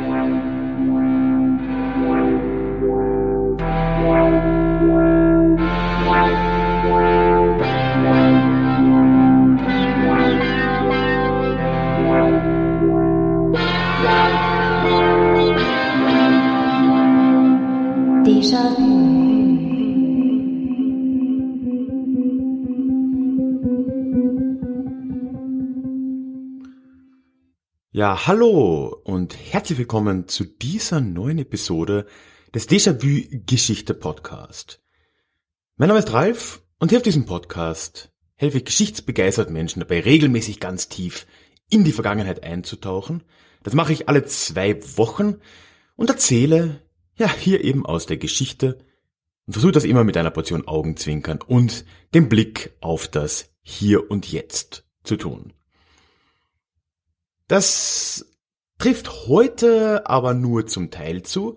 Thì? Ja, hallo und herzlich willkommen zu dieser neuen Episode des Déjà-vu Geschichte Podcast. Mein Name ist Ralf und hier auf diesem Podcast helfe ich geschichtsbegeisterten Menschen dabei, regelmäßig ganz tief in die Vergangenheit einzutauchen. Das mache ich alle zwei Wochen und erzähle, ja, hier eben aus der Geschichte und versuche das immer mit einer Portion Augenzwinkern und dem Blick auf das Hier und Jetzt zu tun. Das trifft heute aber nur zum Teil zu,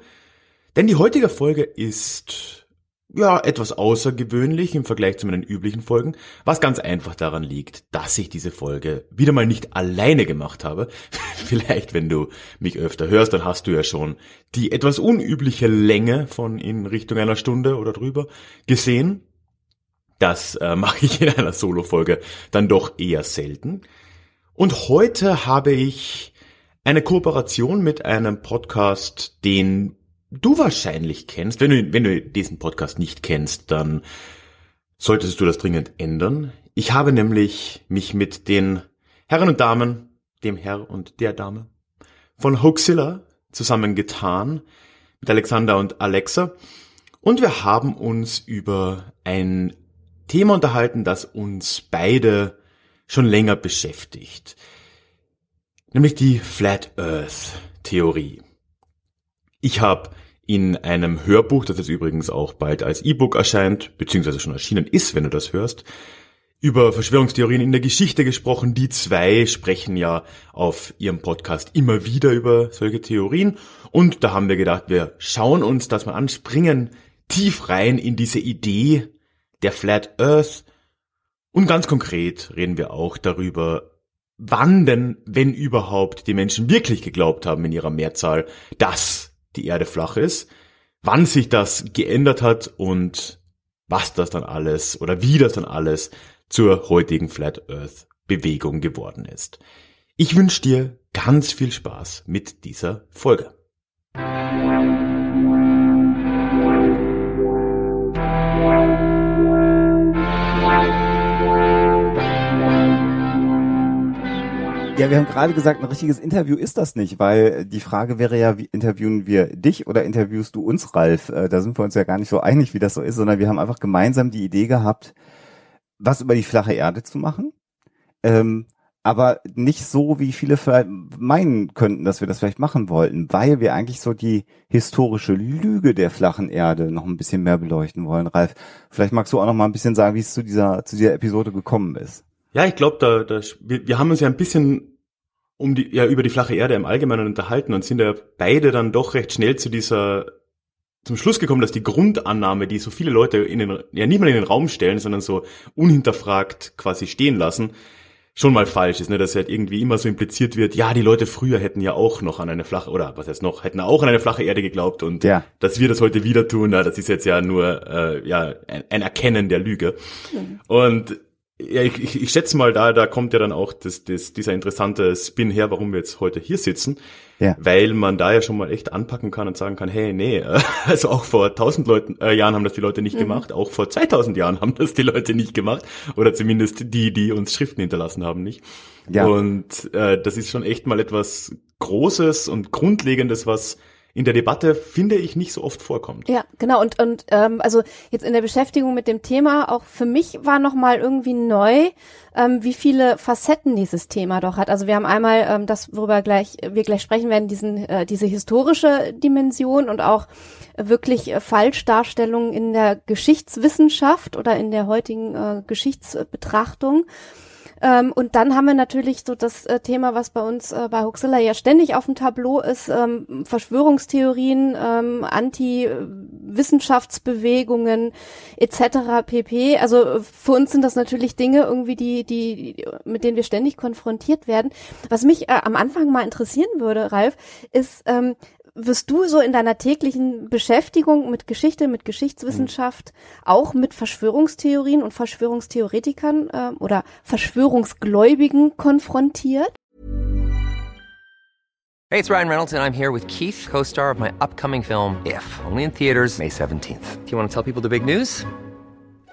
denn die heutige Folge ist ja etwas außergewöhnlich im Vergleich zu meinen üblichen Folgen, was ganz einfach daran liegt, dass ich diese Folge wieder mal nicht alleine gemacht habe. Vielleicht, wenn du mich öfter hörst, dann hast du ja schon die etwas unübliche Länge von in Richtung einer Stunde oder drüber gesehen. Das äh, mache ich in einer Solo-Folge dann doch eher selten. Und heute habe ich eine Kooperation mit einem Podcast, den du wahrscheinlich kennst. Wenn du, wenn du diesen Podcast nicht kennst, dann solltest du das dringend ändern. Ich habe nämlich mich mit den Herren und Damen, dem Herr und der Dame von Hoaxilla zusammengetan, mit Alexander und Alexa. Und wir haben uns über ein Thema unterhalten, das uns beide schon länger beschäftigt. Nämlich die Flat Earth Theorie. Ich habe in einem Hörbuch, das jetzt übrigens auch bald als E-Book erscheint, beziehungsweise schon erschienen ist, wenn du das hörst, über Verschwörungstheorien in der Geschichte gesprochen. Die zwei sprechen ja auf ihrem Podcast immer wieder über solche Theorien. Und da haben wir gedacht, wir schauen uns das mal an, springen tief rein in diese Idee der Flat Earth und ganz konkret reden wir auch darüber, wann denn, wenn überhaupt, die Menschen wirklich geglaubt haben in ihrer Mehrzahl, dass die Erde flach ist, wann sich das geändert hat und was das dann alles oder wie das dann alles zur heutigen Flat Earth Bewegung geworden ist. Ich wünsche dir ganz viel Spaß mit dieser Folge. Ja, wir haben gerade gesagt, ein richtiges Interview ist das nicht, weil die Frage wäre ja, wie interviewen wir dich oder interviewst du uns, Ralf? Äh, da sind wir uns ja gar nicht so einig, wie das so ist, sondern wir haben einfach gemeinsam die Idee gehabt, was über die flache Erde zu machen. Ähm, aber nicht so, wie viele vielleicht meinen könnten, dass wir das vielleicht machen wollten, weil wir eigentlich so die historische Lüge der flachen Erde noch ein bisschen mehr beleuchten wollen. Ralf, vielleicht magst du auch noch mal ein bisschen sagen, wie es zu dieser, zu dieser Episode gekommen ist. Ja, ich glaube, da, da wir, wir haben uns ja ein bisschen um die, ja, über die flache Erde im Allgemeinen unterhalten und sind ja beide dann doch recht schnell zu dieser, zum Schluss gekommen, dass die Grundannahme, die so viele Leute in den, ja nicht mal in den Raum stellen, sondern so unhinterfragt quasi stehen lassen, schon mal falsch ist, ne, dass halt irgendwie immer so impliziert wird, ja, die Leute früher hätten ja auch noch an eine flache, oder was heißt noch, hätten auch an eine flache Erde geglaubt und ja. dass wir das heute wieder tun, na, das ist jetzt ja nur äh, ja ein, ein Erkennen der Lüge. Mhm. Und ja, ich, ich, ich schätze mal, da, da kommt ja dann auch das, das, dieser interessante Spin her, warum wir jetzt heute hier sitzen. Ja. Weil man da ja schon mal echt anpacken kann und sagen kann, hey, nee, äh, also auch vor 1000 Leuten, äh, Jahren haben das die Leute nicht mhm. gemacht, auch vor 2000 Jahren haben das die Leute nicht gemacht oder zumindest die, die uns Schriften hinterlassen haben, nicht. Ja. Und äh, das ist schon echt mal etwas Großes und Grundlegendes, was in der Debatte, finde ich, nicht so oft vorkommt. Ja, genau. Und, und ähm, also jetzt in der Beschäftigung mit dem Thema, auch für mich war nochmal irgendwie neu, ähm, wie viele Facetten dieses Thema doch hat. Also wir haben einmal ähm, das, worüber gleich, wir gleich sprechen werden, diesen, äh, diese historische Dimension und auch wirklich äh, Falschdarstellungen in der Geschichtswissenschaft oder in der heutigen äh, Geschichtsbetrachtung. Ähm, und dann haben wir natürlich so das äh, Thema, was bei uns äh, bei Huxilla ja ständig auf dem Tableau ist, ähm, Verschwörungstheorien, ähm, Anti-Wissenschaftsbewegungen etc. pp. Also für uns sind das natürlich Dinge irgendwie, die, die, mit denen wir ständig konfrontiert werden. Was mich äh, am Anfang mal interessieren würde, Ralf, ist, ähm, wirst du so in deiner täglichen Beschäftigung mit Geschichte, mit Geschichtswissenschaft, auch mit Verschwörungstheorien und Verschwörungstheoretikern äh, oder Verschwörungsgläubigen konfrontiert? Hey, it's Ryan Reynolds, and I'm here with Keith, co star of my upcoming film, If, only in theaters, May 17th. Do you want to tell people the big news?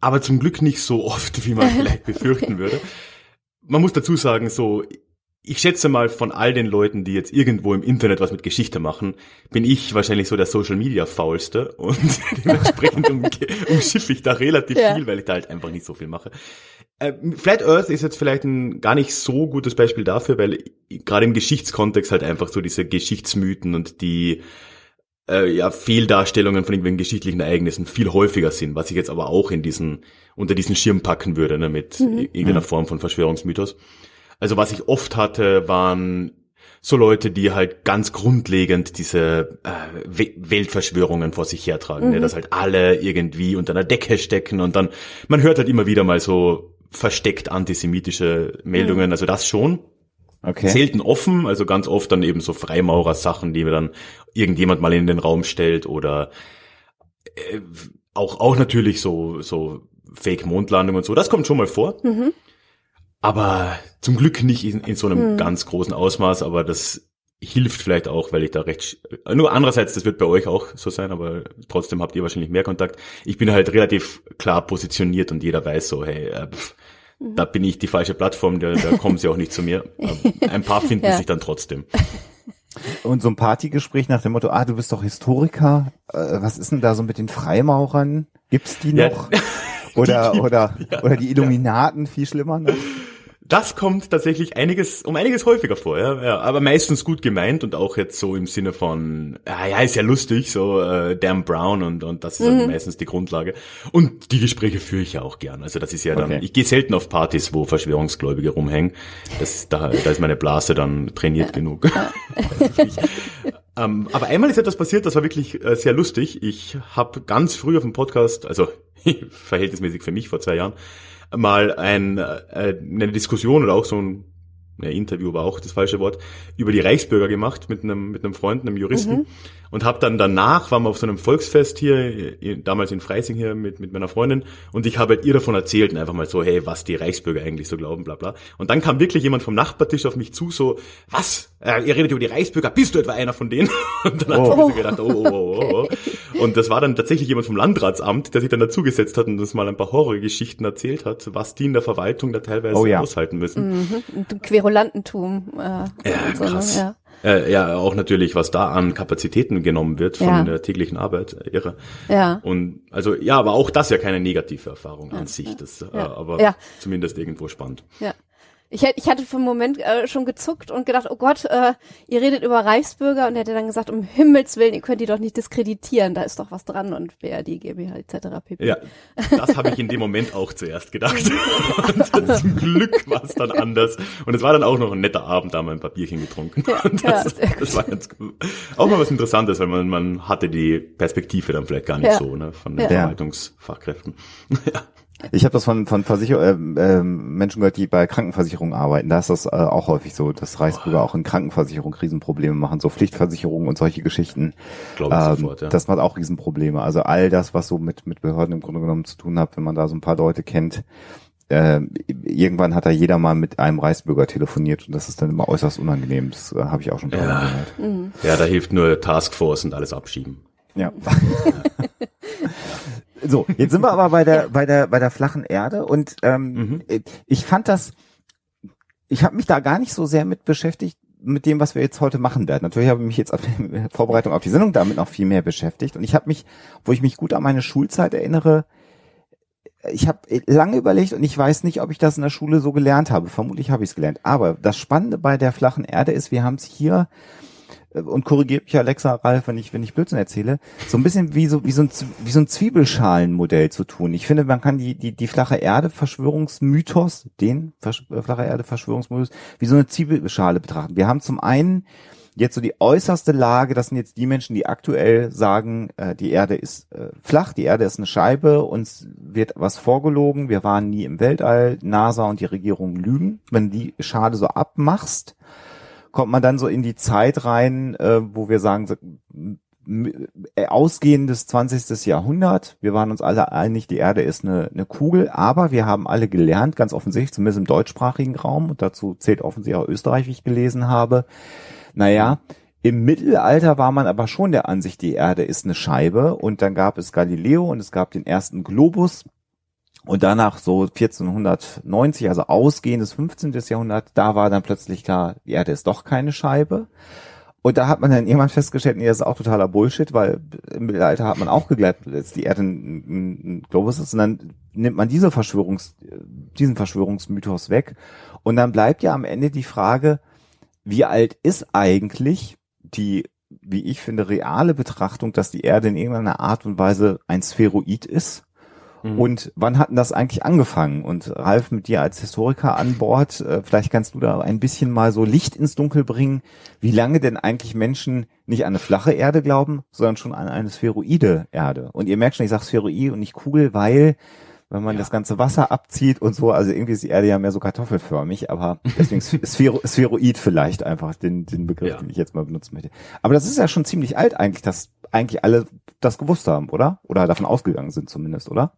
aber zum Glück nicht so oft, wie man vielleicht befürchten würde. Man muss dazu sagen, so, ich schätze mal von all den Leuten, die jetzt irgendwo im Internet was mit Geschichte machen, bin ich wahrscheinlich so der Social Media faulste und dementsprechend um, umschiffe ich da relativ ja. viel, weil ich da halt einfach nicht so viel mache. Äh, Flat Earth ist jetzt vielleicht ein gar nicht so gutes Beispiel dafür, weil gerade im Geschichtskontext halt einfach so diese Geschichtsmythen und die äh, ja, Fehldarstellungen von irgendwelchen geschichtlichen Ereignissen viel häufiger sind, was ich jetzt aber auch in diesen, unter diesen Schirm packen würde, ne, mit mhm. irgendeiner Form von Verschwörungsmythos. Also was ich oft hatte, waren so Leute, die halt ganz grundlegend diese äh, Weltverschwörungen vor sich hertragen, ne, mhm. ne, dass halt alle irgendwie unter einer Decke stecken und dann, man hört halt immer wieder mal so versteckt antisemitische Meldungen, mhm. also das schon. Okay. Selten offen, also ganz oft dann eben so Freimaurer-Sachen, die mir dann irgendjemand mal in den Raum stellt oder äh, auch, auch natürlich so, so Fake-Mondlandung und so. Das kommt schon mal vor. Mhm. Aber zum Glück nicht in, in so einem mhm. ganz großen Ausmaß, aber das hilft vielleicht auch, weil ich da recht, nur andererseits, das wird bei euch auch so sein, aber trotzdem habt ihr wahrscheinlich mehr Kontakt. Ich bin halt relativ klar positioniert und jeder weiß so, hey, äh, pff, da bin ich die falsche Plattform, da, da kommen sie auch nicht zu mir. Ein paar finden ja. sich dann trotzdem. Und so ein Partygespräch nach dem Motto, ah, du bist doch Historiker, äh, was ist denn da so mit den Freimaurern? Gibt's die noch? Ja. Oder, die, oder, ja, oder die Illuminaten, viel schlimmer noch? Das kommt tatsächlich einiges, um einiges häufiger vor, ja, ja, aber meistens gut gemeint und auch jetzt so im Sinne von, ja, ja ist ja lustig, so äh, Dan Brown und und das ist mhm. halt meistens die Grundlage. Und die Gespräche führe ich ja auch gern. Also das ist ja dann, okay. ich gehe selten auf Partys, wo Verschwörungsgläubige rumhängen. Das, da, da ist meine Blase dann trainiert genug. ähm, aber einmal ist etwas passiert, das war wirklich äh, sehr lustig. Ich habe ganz früh auf dem Podcast, also verhältnismäßig für mich vor zwei Jahren, mal ein, äh, eine Diskussion oder auch so ein ja, Interview war auch das falsche Wort, über die Reichsbürger gemacht mit einem, mit einem Freund, einem Juristen. Mhm. Und habe dann danach, waren wir auf so einem Volksfest hier, damals in Freising hier mit, mit meiner Freundin, und ich habe halt ihr davon erzählt und einfach mal so, hey, was die Reichsbürger eigentlich so glauben, bla bla. Und dann kam wirklich jemand vom Nachbartisch auf mich zu, so, was? Äh, ihr redet über die Reichsbürger, bist du etwa einer von denen? Und dann oh. hat sie gedacht, oh, oh, oh, oh, oh. Und das war dann tatsächlich jemand vom Landratsamt, der sich dann dazugesetzt hat und uns mal ein paar Horrorgeschichten erzählt hat, was die in der Verwaltung da teilweise oh, ja. aushalten müssen. Mhm. Querulantentum. Äh, ja, so, ne? krass. Ja. Äh, ja, auch natürlich, was da an Kapazitäten genommen wird von ja. der täglichen Arbeit, irre. Ja. Und also ja, aber auch das ja keine negative Erfahrung an sich, das, äh, aber ja. zumindest irgendwo spannend. Ja. Ich, ich hatte für einen Moment äh, schon gezuckt und gedacht, oh Gott, äh, ihr redet über Reichsbürger und er hätte dann gesagt, um Himmels Willen, ihr könnt die doch nicht diskreditieren, da ist doch was dran und BRD, GmbH etc. pp. Ja, das habe ich in dem Moment auch zuerst gedacht. und zum Glück war es dann anders. Und es war dann auch noch ein netter Abend, da haben wir ein paar Bierchen getrunken. Ja, das, ja, das war ganz gut. Auch mal was Interessantes, weil man, man hatte die Perspektive dann vielleicht gar nicht ja. so ne, von den. Verwaltungsfachkräften. ja. Ich habe das von, von Versicher äh, äh, Menschen gehört, die bei Krankenversicherungen arbeiten. Da ist das äh, auch häufig so, dass Reichsbürger auch in Krankenversicherung Riesenprobleme machen, so Pflichtversicherungen und solche Geschichten. Glaube ich ähm, sofort, ja. Das macht auch Riesenprobleme. Also all das, was so mit, mit Behörden im Grunde genommen zu tun hat, wenn man da so ein paar Leute kennt, äh, irgendwann hat da jeder mal mit einem Reichsbürger telefoniert und das ist dann immer äußerst unangenehm. Das äh, habe ich auch schon ja. gehört. Mhm. Ja, da hilft nur Taskforce und alles abschieben. Ja. So, jetzt sind wir aber bei der, bei der, bei der flachen Erde und ähm, mhm. ich fand das ich habe mich da gar nicht so sehr mit beschäftigt, mit dem, was wir jetzt heute machen werden. Natürlich habe ich mich jetzt auf die Vorbereitung auf die Sendung damit noch viel mehr beschäftigt. Und ich habe mich, wo ich mich gut an meine Schulzeit erinnere, ich habe lange überlegt und ich weiß nicht, ob ich das in der Schule so gelernt habe. Vermutlich habe ich es gelernt. Aber das Spannende bei der flachen Erde ist, wir haben es hier äh, und korrigiert mich Alexa, Ralf, wenn ich, wenn ich Blödsinn erzähle, so ein bisschen wie so, wie so ein, wie so ein Zwiebelschalenmodell zu tun. Ich finde, man kann die, die, die flache Erde Verschwörungsmythos, den Versch äh, flache Erde Verschwörungsmythos, wie so eine Zwiebelschale betrachten. Wir haben zum einen jetzt so die äußerste Lage, das sind jetzt die Menschen, die aktuell sagen, äh, die Erde ist äh, flach, die Erde ist eine Scheibe, uns wird was vorgelogen, wir waren nie im Weltall, NASA und die Regierung lügen. Wenn die Schale so abmachst, kommt man dann so in die Zeit rein, äh, wo wir sagen, so, äh, ausgehendes 20. Jahrhundert. Wir waren uns alle einig, die Erde ist eine, eine Kugel, aber wir haben alle gelernt, ganz offensichtlich, zumindest im deutschsprachigen Raum, und dazu zählt offensichtlich auch Österreich, wie ich gelesen habe. Naja, im Mittelalter war man aber schon der Ansicht, die Erde ist eine Scheibe und dann gab es Galileo und es gab den ersten Globus und danach so 1490, also ausgehendes 15. Jahrhundert, da war dann plötzlich klar, die Erde ist doch keine Scheibe. Und da hat man dann irgendwann festgestellt, nee, das ist auch totaler Bullshit, weil im Mittelalter hat man auch geglaubt, dass die Erde ein, ein Globus ist. Und dann nimmt man diese Verschwörungs, diesen Verschwörungsmythos weg. Und dann bleibt ja am Ende die Frage, wie alt ist eigentlich die, wie ich finde, reale Betrachtung, dass die Erde in irgendeiner Art und Weise ein Spheroid ist? Mhm. Und wann hatten das eigentlich angefangen? Und Ralf, mit dir als Historiker an Bord, äh, vielleicht kannst du da ein bisschen mal so Licht ins Dunkel bringen, wie lange denn eigentlich Menschen nicht an eine flache Erde glauben, sondern schon an eine spheroide Erde. Und ihr merkt schon, ich sage Spheroid und nicht Kugel, weil wenn man ja. das ganze Wasser abzieht und so, also irgendwie ist die Erde ja mehr so kartoffelförmig, aber deswegen Sphero, Spheroid vielleicht einfach den, den Begriff, ja. den ich jetzt mal benutzen möchte. Aber das ist ja schon ziemlich alt eigentlich, dass eigentlich alle das gewusst haben, oder? Oder davon ausgegangen sind zumindest, oder?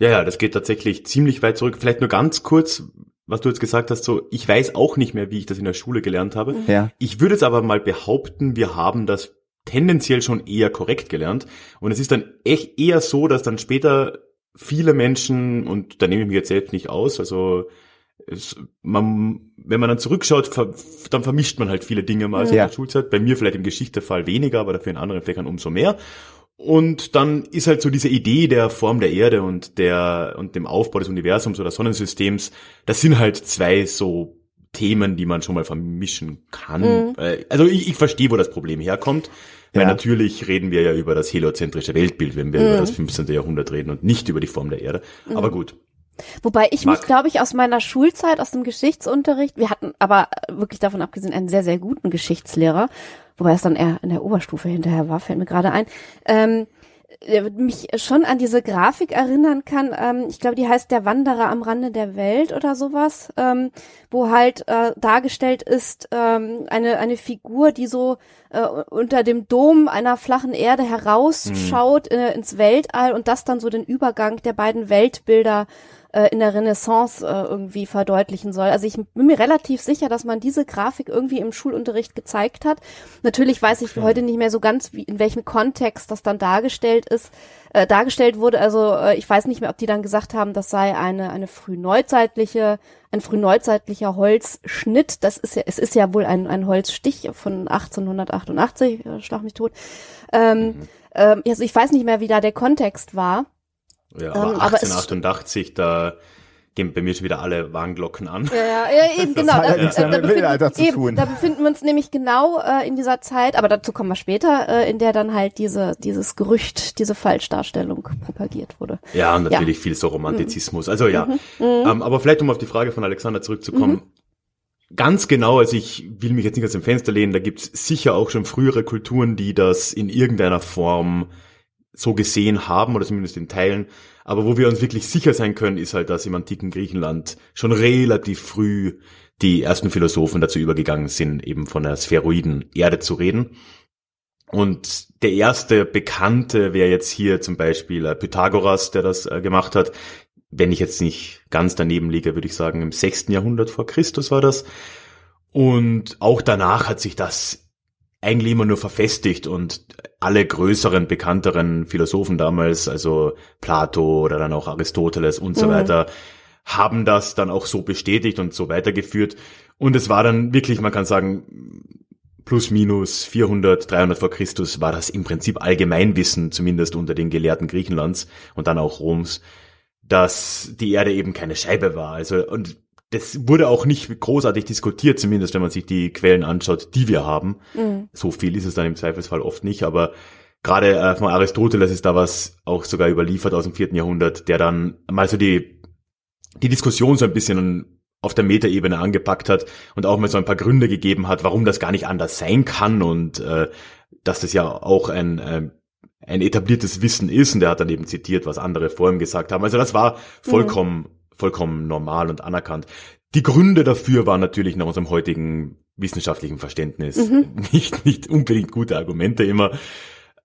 Ja, ja, das geht tatsächlich ziemlich weit zurück. Vielleicht nur ganz kurz, was du jetzt gesagt hast, so, ich weiß auch nicht mehr, wie ich das in der Schule gelernt habe. Ja. Ich würde jetzt aber mal behaupten, wir haben das tendenziell schon eher korrekt gelernt. Und es ist dann echt eher so, dass dann später viele Menschen, und da nehme ich mich jetzt selbst nicht aus, also es, man, wenn man dann zurückschaut, ver, dann vermischt man halt viele Dinge mal ja. in der Schulzeit. Bei mir vielleicht im Geschichtefall weniger, aber dafür in anderen Fächern umso mehr. Und dann ist halt so diese Idee der Form der Erde und der und dem Aufbau des Universums oder Sonnensystems, das sind halt zwei so Themen, die man schon mal vermischen kann. Mhm. Äh, also ich, ich verstehe, wo das Problem herkommt. Weil ja. natürlich reden wir ja über das heliozentrische Weltbild, wenn wir mhm. über das 15. Jahrhundert reden und nicht über die Form der Erde. Mhm. Aber gut. Wobei ich mich, glaube ich, aus meiner Schulzeit, aus dem Geschichtsunterricht, wir hatten aber wirklich davon abgesehen einen sehr, sehr guten Geschichtslehrer, wobei es dann eher in der Oberstufe hinterher war, fällt mir gerade ein, ähm, mich schon an diese Grafik erinnern kann. Ähm, ich glaube, die heißt Der Wanderer am Rande der Welt oder sowas, ähm, wo halt äh, dargestellt ist ähm, eine eine Figur, die so äh, unter dem Dom einer flachen Erde herausschaut mhm. äh, ins Weltall und das dann so den Übergang der beiden Weltbilder äh, in der Renaissance äh, irgendwie verdeutlichen soll. Also ich bin mir relativ sicher, dass man diese Grafik irgendwie im Schulunterricht gezeigt hat. Natürlich weiß ich okay. heute nicht mehr so ganz, wie, in welchem Kontext das dann dargestellt ist, äh, dargestellt wurde. Also äh, ich weiß nicht mehr, ob die dann gesagt haben, das sei eine eine frühneuzeitliche ein frühneuzeitlicher Holzschnitt. Das ist ja, es ist ja wohl ein, ein Holzstich von 1888, äh, schlag mich tot. Ähm, mhm. ähm, also ich weiß nicht mehr, wie da der Kontext war. Ja, aber ähm, 1888, da gehen bei mir schon wieder alle Warnglocken an. Ja, ja, ja eben, genau. Da, ja. da, befinden, eben, da befinden wir uns nämlich genau äh, in dieser Zeit, aber dazu kommen wir später, äh, in der dann halt diese, dieses Gerücht, diese Falschdarstellung propagiert wurde. Ja, und natürlich ja. viel so Romantizismus. Also ja, mhm. mhm. Ähm, aber vielleicht um auf die Frage von Alexander zurückzukommen. Mhm. Ganz genau, also ich will mich jetzt nicht aus dem Fenster lehnen, da gibt's sicher auch schon frühere Kulturen, die das in irgendeiner Form so gesehen haben oder zumindest in Teilen. Aber wo wir uns wirklich sicher sein können, ist halt, dass im antiken Griechenland schon relativ früh die ersten Philosophen dazu übergegangen sind, eben von der spheroiden Erde zu reden. Und der erste Bekannte wäre jetzt hier zum Beispiel äh, Pythagoras, der das äh, gemacht hat. Wenn ich jetzt nicht ganz daneben liege, würde ich sagen, im sechsten Jahrhundert vor Christus war das. Und auch danach hat sich das eigentlich immer nur verfestigt und alle größeren, bekannteren Philosophen damals, also Plato oder dann auch Aristoteles und so mhm. weiter, haben das dann auch so bestätigt und so weitergeführt. Und es war dann wirklich, man kann sagen, plus minus 400, 300 vor Christus war das im Prinzip Allgemeinwissen, zumindest unter den Gelehrten Griechenlands und dann auch Roms, dass die Erde eben keine Scheibe war. Also, und das wurde auch nicht großartig diskutiert, zumindest wenn man sich die Quellen anschaut, die wir haben. Mhm. So viel ist es dann im Zweifelsfall oft nicht, aber gerade äh, von Aristoteles ist da was auch sogar überliefert aus dem vierten Jahrhundert, der dann mal so die, die Diskussion so ein bisschen auf der Metaebene angepackt hat und auch mal so ein paar Gründe gegeben hat, warum das gar nicht anders sein kann und äh, dass das ja auch ein, äh, ein etabliertes Wissen ist und der hat dann eben zitiert, was andere vor ihm gesagt haben. Also das war vollkommen, mhm. Vollkommen normal und anerkannt. Die Gründe dafür waren natürlich nach unserem heutigen wissenschaftlichen Verständnis mhm. nicht, nicht unbedingt gute Argumente immer.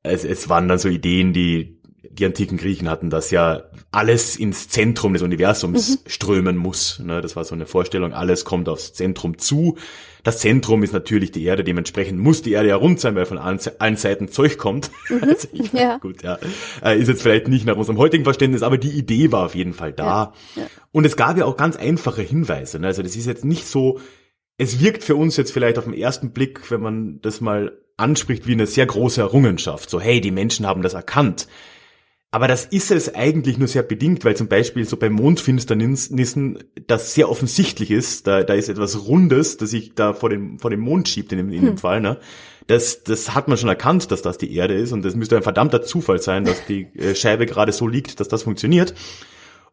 Es, es waren dann so Ideen, die die antiken Griechen hatten, dass ja alles ins Zentrum des Universums mhm. strömen muss. Ne, das war so eine Vorstellung, alles kommt aufs Zentrum zu. Das Zentrum ist natürlich die Erde, dementsprechend muss die Erde ja rund sein, weil von allen, Seiten Zeug kommt. Mhm. Also ich, ja. Gut, ja. Äh, ist jetzt vielleicht nicht nach unserem heutigen Verständnis, aber die Idee war auf jeden Fall da. Ja. Ja. Und es gab ja auch ganz einfache Hinweise. Ne? Also das ist jetzt nicht so, es wirkt für uns jetzt vielleicht auf den ersten Blick, wenn man das mal anspricht, wie eine sehr große Errungenschaft. So, hey, die Menschen haben das erkannt. Aber das ist es eigentlich nur sehr bedingt, weil zum Beispiel so bei Mondfinsternissen das sehr offensichtlich ist. Da, da ist etwas Rundes, das sich da vor dem, vor dem Mond schiebt in dem, in dem hm. Fall. Ne? Das, das hat man schon erkannt, dass das die Erde ist. Und das müsste ein verdammter Zufall sein, dass die äh, Scheibe gerade so liegt, dass das funktioniert.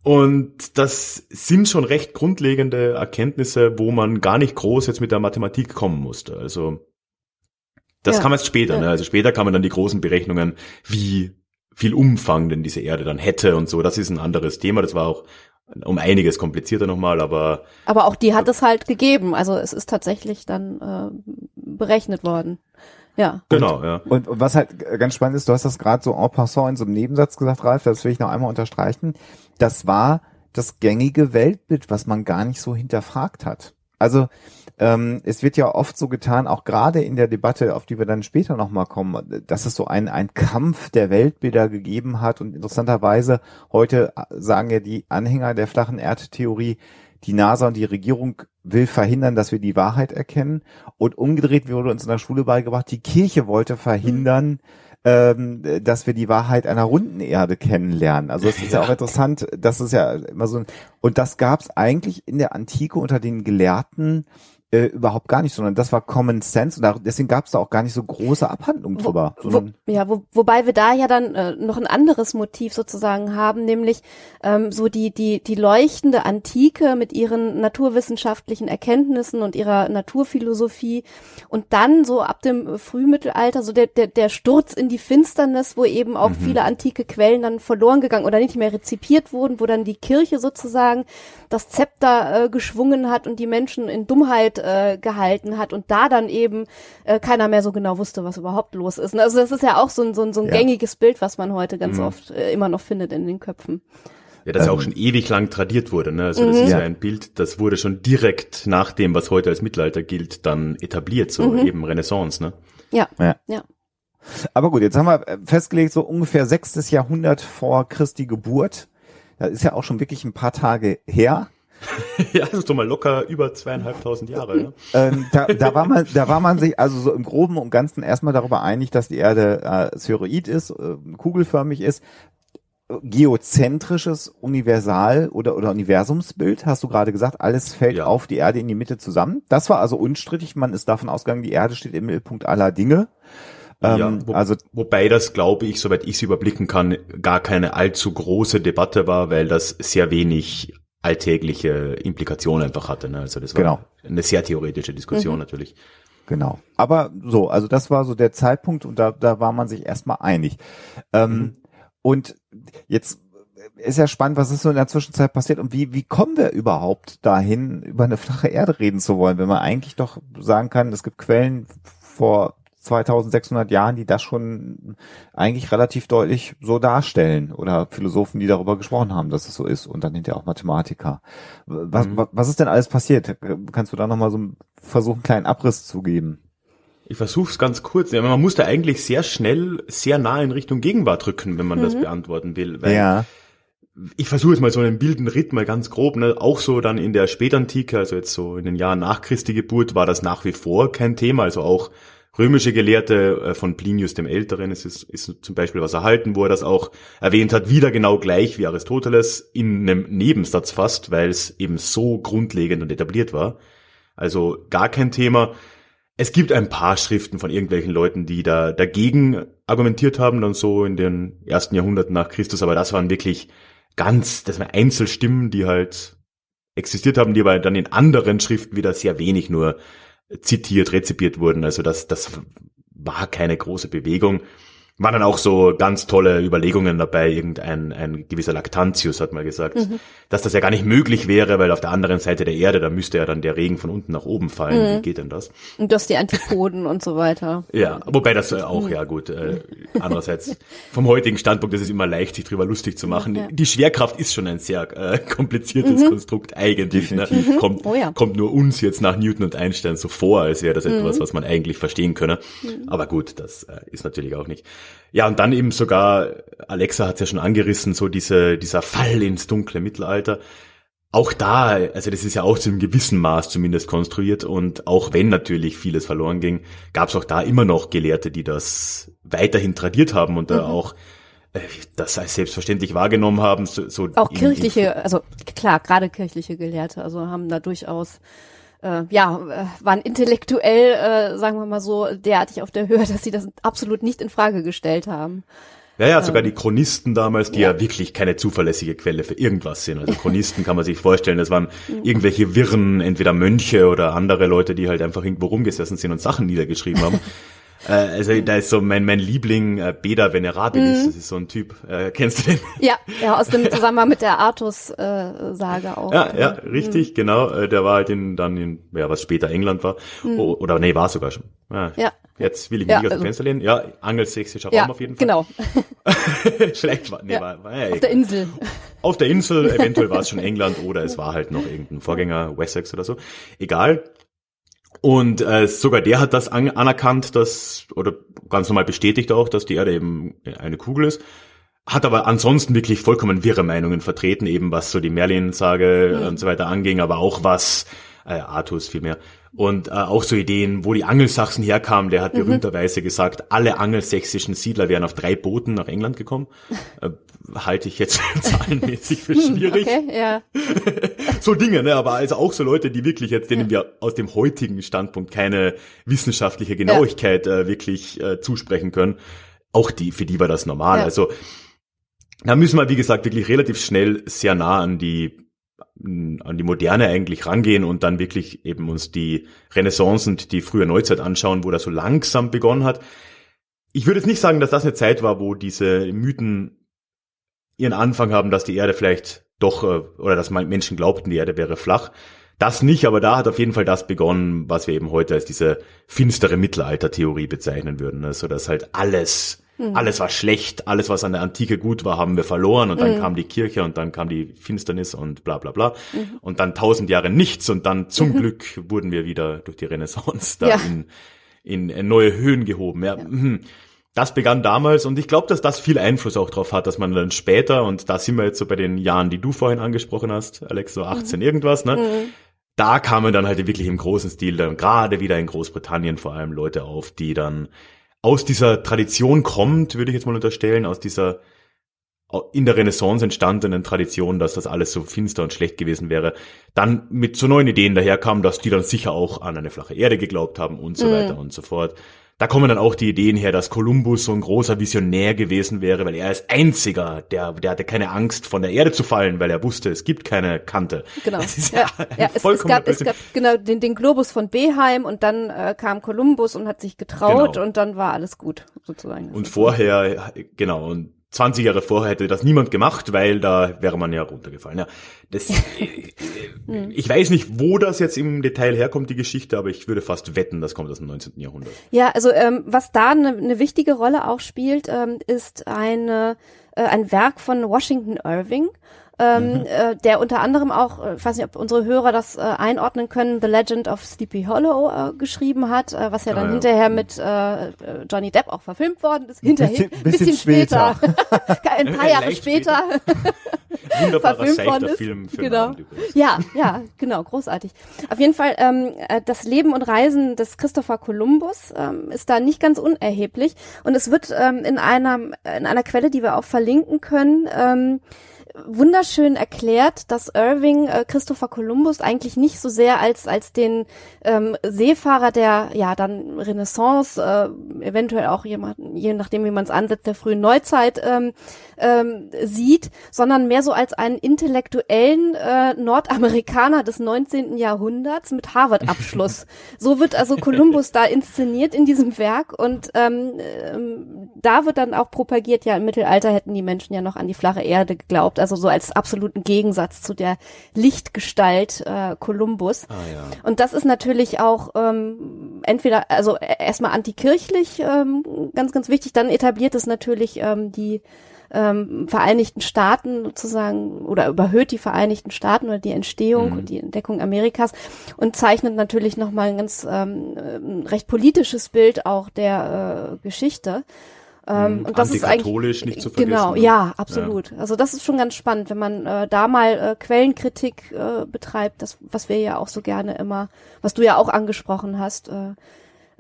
Und das sind schon recht grundlegende Erkenntnisse, wo man gar nicht groß jetzt mit der Mathematik kommen musste. Also das ja. kam erst später. Ja. Ne? Also später kamen dann die großen Berechnungen, wie viel Umfang denn diese Erde dann hätte und so. Das ist ein anderes Thema. Das war auch um einiges komplizierter nochmal, aber. Aber auch die hat es halt gegeben. Also es ist tatsächlich dann äh, berechnet worden. Ja. Genau, und, ja. Und, und was halt ganz spannend ist, du hast das gerade so en passant in so einem Nebensatz gesagt, Ralf, das will ich noch einmal unterstreichen. Das war das gängige Weltbild, was man gar nicht so hinterfragt hat. Also ähm, es wird ja oft so getan, auch gerade in der Debatte, auf die wir dann später nochmal kommen, dass es so ein, ein Kampf der Weltbilder gegeben hat und interessanterweise heute sagen ja die Anhänger der flachen Erdtheorie, die NASA und die Regierung will verhindern, dass wir die Wahrheit erkennen. Und umgedreht wurde uns in der Schule beigebracht, die Kirche wollte verhindern, ähm, dass wir die Wahrheit einer runden Erde kennenlernen. Also es ist ja. ja auch interessant, dass es ja immer so und das gab es eigentlich in der Antike unter den Gelehrten äh, überhaupt gar nicht, sondern das war Common Sense und da, deswegen gab es da auch gar nicht so große Abhandlungen drüber. Wo, wo, ja, wo, wobei wir da ja dann äh, noch ein anderes Motiv sozusagen haben, nämlich ähm, so die die die leuchtende Antike mit ihren naturwissenschaftlichen Erkenntnissen und ihrer Naturphilosophie und dann so ab dem Frühmittelalter so der der, der Sturz in die Finsternis, wo eben auch mhm. viele antike Quellen dann verloren gegangen oder nicht mehr rezipiert wurden, wo dann die Kirche sozusagen das Zepter äh, geschwungen hat und die Menschen in Dummheit äh, gehalten hat und da dann eben äh, keiner mehr so genau wusste, was überhaupt los ist. Also das ist ja auch so ein, so ein, so ein ja. gängiges Bild, was man heute ganz mhm. oft äh, immer noch findet in den Köpfen. Ja, das ähm, ja auch ähm. schon ewig lang tradiert wurde. Ne? Also das mhm. ist ja ein Bild, das wurde schon direkt nach dem, was heute als Mittelalter gilt, dann etabliert, so mhm. eben Renaissance. Ne? Ja, ja. ja. Aber gut, jetzt haben wir äh, festgelegt, so ungefähr sechstes Jahrhundert vor Christi Geburt. Das ist ja auch schon wirklich ein paar Tage her. ja, das ist doch mal locker über zweieinhalbtausend Jahre. Ne? ähm, da, da, war man, da war man sich also so im Groben und Ganzen erstmal darüber einig, dass die Erde äh, spheroid ist, äh, kugelförmig ist. Geozentrisches Universal- oder, oder Universumsbild, hast du gerade gesagt, alles fällt ja. auf die Erde in die Mitte zusammen. Das war also unstrittig, man ist davon ausgegangen, die Erde steht im Mittelpunkt aller Dinge. Ja, ähm, wo, also wobei das, glaube ich, soweit ich es überblicken kann, gar keine allzu große Debatte war, weil das sehr wenig alltägliche Implikationen einfach hatte. Ne? Also das war genau. eine sehr theoretische Diskussion mhm. natürlich. Genau. Aber so, also das war so der Zeitpunkt und da, da war man sich erstmal einig. Ähm, mhm. Und jetzt ist ja spannend, was ist so in der Zwischenzeit passiert und wie, wie kommen wir überhaupt dahin, über eine flache Erde reden zu wollen, wenn man eigentlich doch sagen kann, es gibt Quellen vor 2600 Jahren, die das schon eigentlich relativ deutlich so darstellen oder Philosophen, die darüber gesprochen haben, dass es so ist und dann hinterher auch Mathematiker. Was, mhm. was ist denn alles passiert? Kannst du da nochmal so versuchen, einen kleinen Abriss zu geben? Ich versuche es ganz kurz. Ja, man muss da eigentlich sehr schnell, sehr nah in Richtung Gegenwart rücken, wenn man mhm. das beantworten will. Weil ja. ich versuche jetzt mal so einen wilden Ritt mal ganz grob, ne? auch so dann in der Spätantike, also jetzt so in den Jahren nach Christi Geburt, war das nach wie vor kein Thema, also auch römische Gelehrte äh, von Plinius dem Älteren, es ist, ist zum Beispiel was erhalten, wo er das auch erwähnt hat, wieder genau gleich wie Aristoteles, in einem Nebensatz fast, weil es eben so grundlegend und etabliert war. Also gar kein Thema. Es gibt ein paar Schriften von irgendwelchen Leuten, die da dagegen argumentiert haben, dann so in den ersten Jahrhunderten nach Christus, aber das waren wirklich ganz, das waren Einzelstimmen, die halt existiert haben, die aber dann in anderen Schriften wieder sehr wenig nur zitiert, rezipiert wurden. Also das, das war keine große Bewegung waren dann auch so ganz tolle Überlegungen dabei. Irgendein ein gewisser Lactantius hat mal gesagt, mhm. dass das ja gar nicht möglich wäre, weil auf der anderen Seite der Erde, da müsste ja dann der Regen von unten nach oben fallen. Mhm. Wie geht denn das? Und das die Antipoden und so weiter. Ja, wobei das äh, auch, ja gut, äh, andererseits vom heutigen Standpunkt ist es immer leicht, sich drüber lustig zu machen. Ja. Die Schwerkraft ist schon ein sehr äh, kompliziertes mhm. Konstrukt eigentlich. Ne? Kommt, oh ja. kommt nur uns jetzt nach Newton und Einstein so vor, als wäre das etwas, mhm. was man eigentlich verstehen könne. Mhm. Aber gut, das äh, ist natürlich auch nicht. Ja, und dann eben sogar, Alexa hat es ja schon angerissen, so diese, dieser Fall ins dunkle Mittelalter. Auch da, also das ist ja auch zu einem gewissen Maß zumindest konstruiert und auch wenn natürlich vieles verloren ging, gab es auch da immer noch Gelehrte, die das weiterhin tradiert haben und mhm. da auch äh, das als selbstverständlich wahrgenommen haben. So, so auch kirchliche, also klar, gerade kirchliche Gelehrte, also haben da durchaus äh, ja, äh, waren intellektuell, äh, sagen wir mal so, derartig auf der Höhe, dass sie das absolut nicht in Frage gestellt haben. Ja, ja, sogar die Chronisten damals, die ja. ja. wirklich keine zuverlässige Quelle für irgendwas sind. Also Chronisten kann man sich vorstellen, das waren irgendwelche Wirren, entweder Mönche oder andere Leute, die halt einfach irgendwo rumgesessen sind und Sachen niedergeschrieben haben. Äh, also da ist so mein, mein Liebling äh, Beda Venerabilis, mhm. das ist so ein Typ. Äh, kennst du den? Ja, ja, aus dem Zusammenhang mit der Artus-Sage äh, auch. Ja, ja, richtig, mhm. genau. Äh, der war halt in, dann in, ja, was später England war. Mhm. Oh, oder nee, war sogar schon. Ja. ja. Jetzt will ich mich ja, nicht aus dem also, Fenster lehnen. Ja, angelsächsischer Raum ja, auf jeden Fall. Genau. Schlecht war, nee, ja. war, war ja Auf der Insel. Auf der Insel, eventuell war es schon England oder es war halt noch irgendein Vorgänger, Wessex oder so. Egal. Und äh, sogar der hat das an, anerkannt, dass, oder ganz normal bestätigt auch, dass die Erde eben eine Kugel ist. Hat aber ansonsten wirklich vollkommen wirre Meinungen vertreten, eben was so die Merlin-Sage mhm. und so weiter anging, aber auch was, äh, Artus vielmehr, und äh, auch so Ideen, wo die Angelsachsen herkamen, der hat mhm. berühmterweise gesagt, alle angelsächsischen Siedler wären auf drei Booten nach England gekommen. Äh, halte ich jetzt zahlenmäßig für schwierig. Okay, ja. so Dinge, ne? Aber also auch so Leute, die wirklich jetzt, denen ja. wir aus dem heutigen Standpunkt keine wissenschaftliche Genauigkeit ja. äh, wirklich äh, zusprechen können. Auch die, für die war das normal. Ja. Also da müssen wir, wie gesagt, wirklich relativ schnell sehr nah an die an die Moderne eigentlich rangehen und dann wirklich eben uns die Renaissance und die frühe Neuzeit anschauen, wo das so langsam begonnen hat. Ich würde jetzt nicht sagen, dass das eine Zeit war, wo diese Mythen ihren Anfang haben, dass die Erde vielleicht doch, äh, oder dass Menschen glaubten, die Erde wäre flach. Das nicht, aber da hat auf jeden Fall das begonnen, was wir eben heute als diese finstere Mittelaltertheorie bezeichnen würden. Also, dass halt alles Mhm. Alles war schlecht, alles, was an der Antike gut war, haben wir verloren und dann mhm. kam die Kirche und dann kam die Finsternis und bla bla bla. Mhm. Und dann tausend Jahre nichts und dann zum mhm. Glück wurden wir wieder durch die Renaissance da ja. in, in neue Höhen gehoben. Ja. ja. Mhm. Das begann damals und ich glaube, dass das viel Einfluss auch drauf hat, dass man dann später, und da sind wir jetzt so bei den Jahren, die du vorhin angesprochen hast, Alex, so 18 mhm. irgendwas, ne? Da kamen dann halt wirklich im großen Stil dann gerade wieder in Großbritannien vor allem Leute auf, die dann aus dieser Tradition kommt, würde ich jetzt mal unterstellen, aus dieser in der Renaissance entstandenen Tradition, dass das alles so finster und schlecht gewesen wäre, dann mit so neuen Ideen daherkam, dass die dann sicher auch an eine flache Erde geglaubt haben und so mhm. weiter und so fort. Da kommen dann auch die Ideen her, dass Kolumbus so ein großer Visionär gewesen wäre, weil er als einziger, der, der hatte keine Angst, von der Erde zu fallen, weil er wusste, es gibt keine Kante. Genau. Ja, ja es, es, gab, es gab genau den, den Globus von Beheim und dann äh, kam Kolumbus und hat sich getraut genau. und dann war alles gut, sozusagen. Und vorher, genau, und 20 Jahre vorher hätte das niemand gemacht, weil da wäre man ja runtergefallen. Ja, das, hm. ich weiß nicht, wo das jetzt im Detail herkommt, die Geschichte, aber ich würde fast wetten, das kommt aus dem 19. Jahrhundert. Ja, also ähm, was da eine ne wichtige Rolle auch spielt, ähm, ist eine, äh, ein Werk von Washington Irving ähm, mhm. äh, der unter anderem auch, äh, ich weiß nicht, ob unsere Hörer das äh, einordnen können, The Legend of Sleepy Hollow äh, geschrieben hat, äh, was ja dann ja. hinterher mit äh, Johnny Depp auch verfilmt worden ist. Hinterher, bisschen, bisschen, später. später. Ein paar Jahre später. Wunderbarer, verfilmt worden ist. Film für genau. Ja, ja, genau, großartig. Auf jeden Fall, ähm, äh, das Leben und Reisen des Christopher Columbus ähm, ist da nicht ganz unerheblich. Und es wird ähm, in einer, in einer Quelle, die wir auch verlinken können, ähm, wunderschön erklärt, dass Irving äh, Christopher Columbus eigentlich nicht so sehr als als den ähm, Seefahrer der ja dann Renaissance, äh, eventuell auch jemand, je nachdem wie man es ansetzt, der frühen Neuzeit ähm, ähm, sieht, sondern mehr so als einen intellektuellen äh, Nordamerikaner des 19. Jahrhunderts mit Harvard-Abschluss. so wird also Columbus da inszeniert in diesem Werk und ähm, ähm, da wird dann auch propagiert, ja im Mittelalter hätten die Menschen ja noch an die flache Erde geglaubt, also so als absoluten Gegensatz zu der Lichtgestalt äh, Columbus. Ah, ja. Und das ist natürlich auch ähm, entweder, also e- erstmal antikirchlich ähm, ganz, ganz wichtig, dann etabliert es natürlich ähm, die ähm, Vereinigten Staaten sozusagen oder überhöht die Vereinigten Staaten oder die Entstehung Mhm. und die Entdeckung Amerikas und zeichnet natürlich nochmal ein ganz ähm, ähm, recht politisches Bild auch der äh, Geschichte. Ähm, Mhm. und das ist eigentlich nicht zu vergessen, Genau, ja, absolut. Also das ist schon ganz spannend, wenn man äh, da mal äh, Quellenkritik äh, betreibt, das was wir ja auch so gerne immer, was du ja auch angesprochen hast, äh,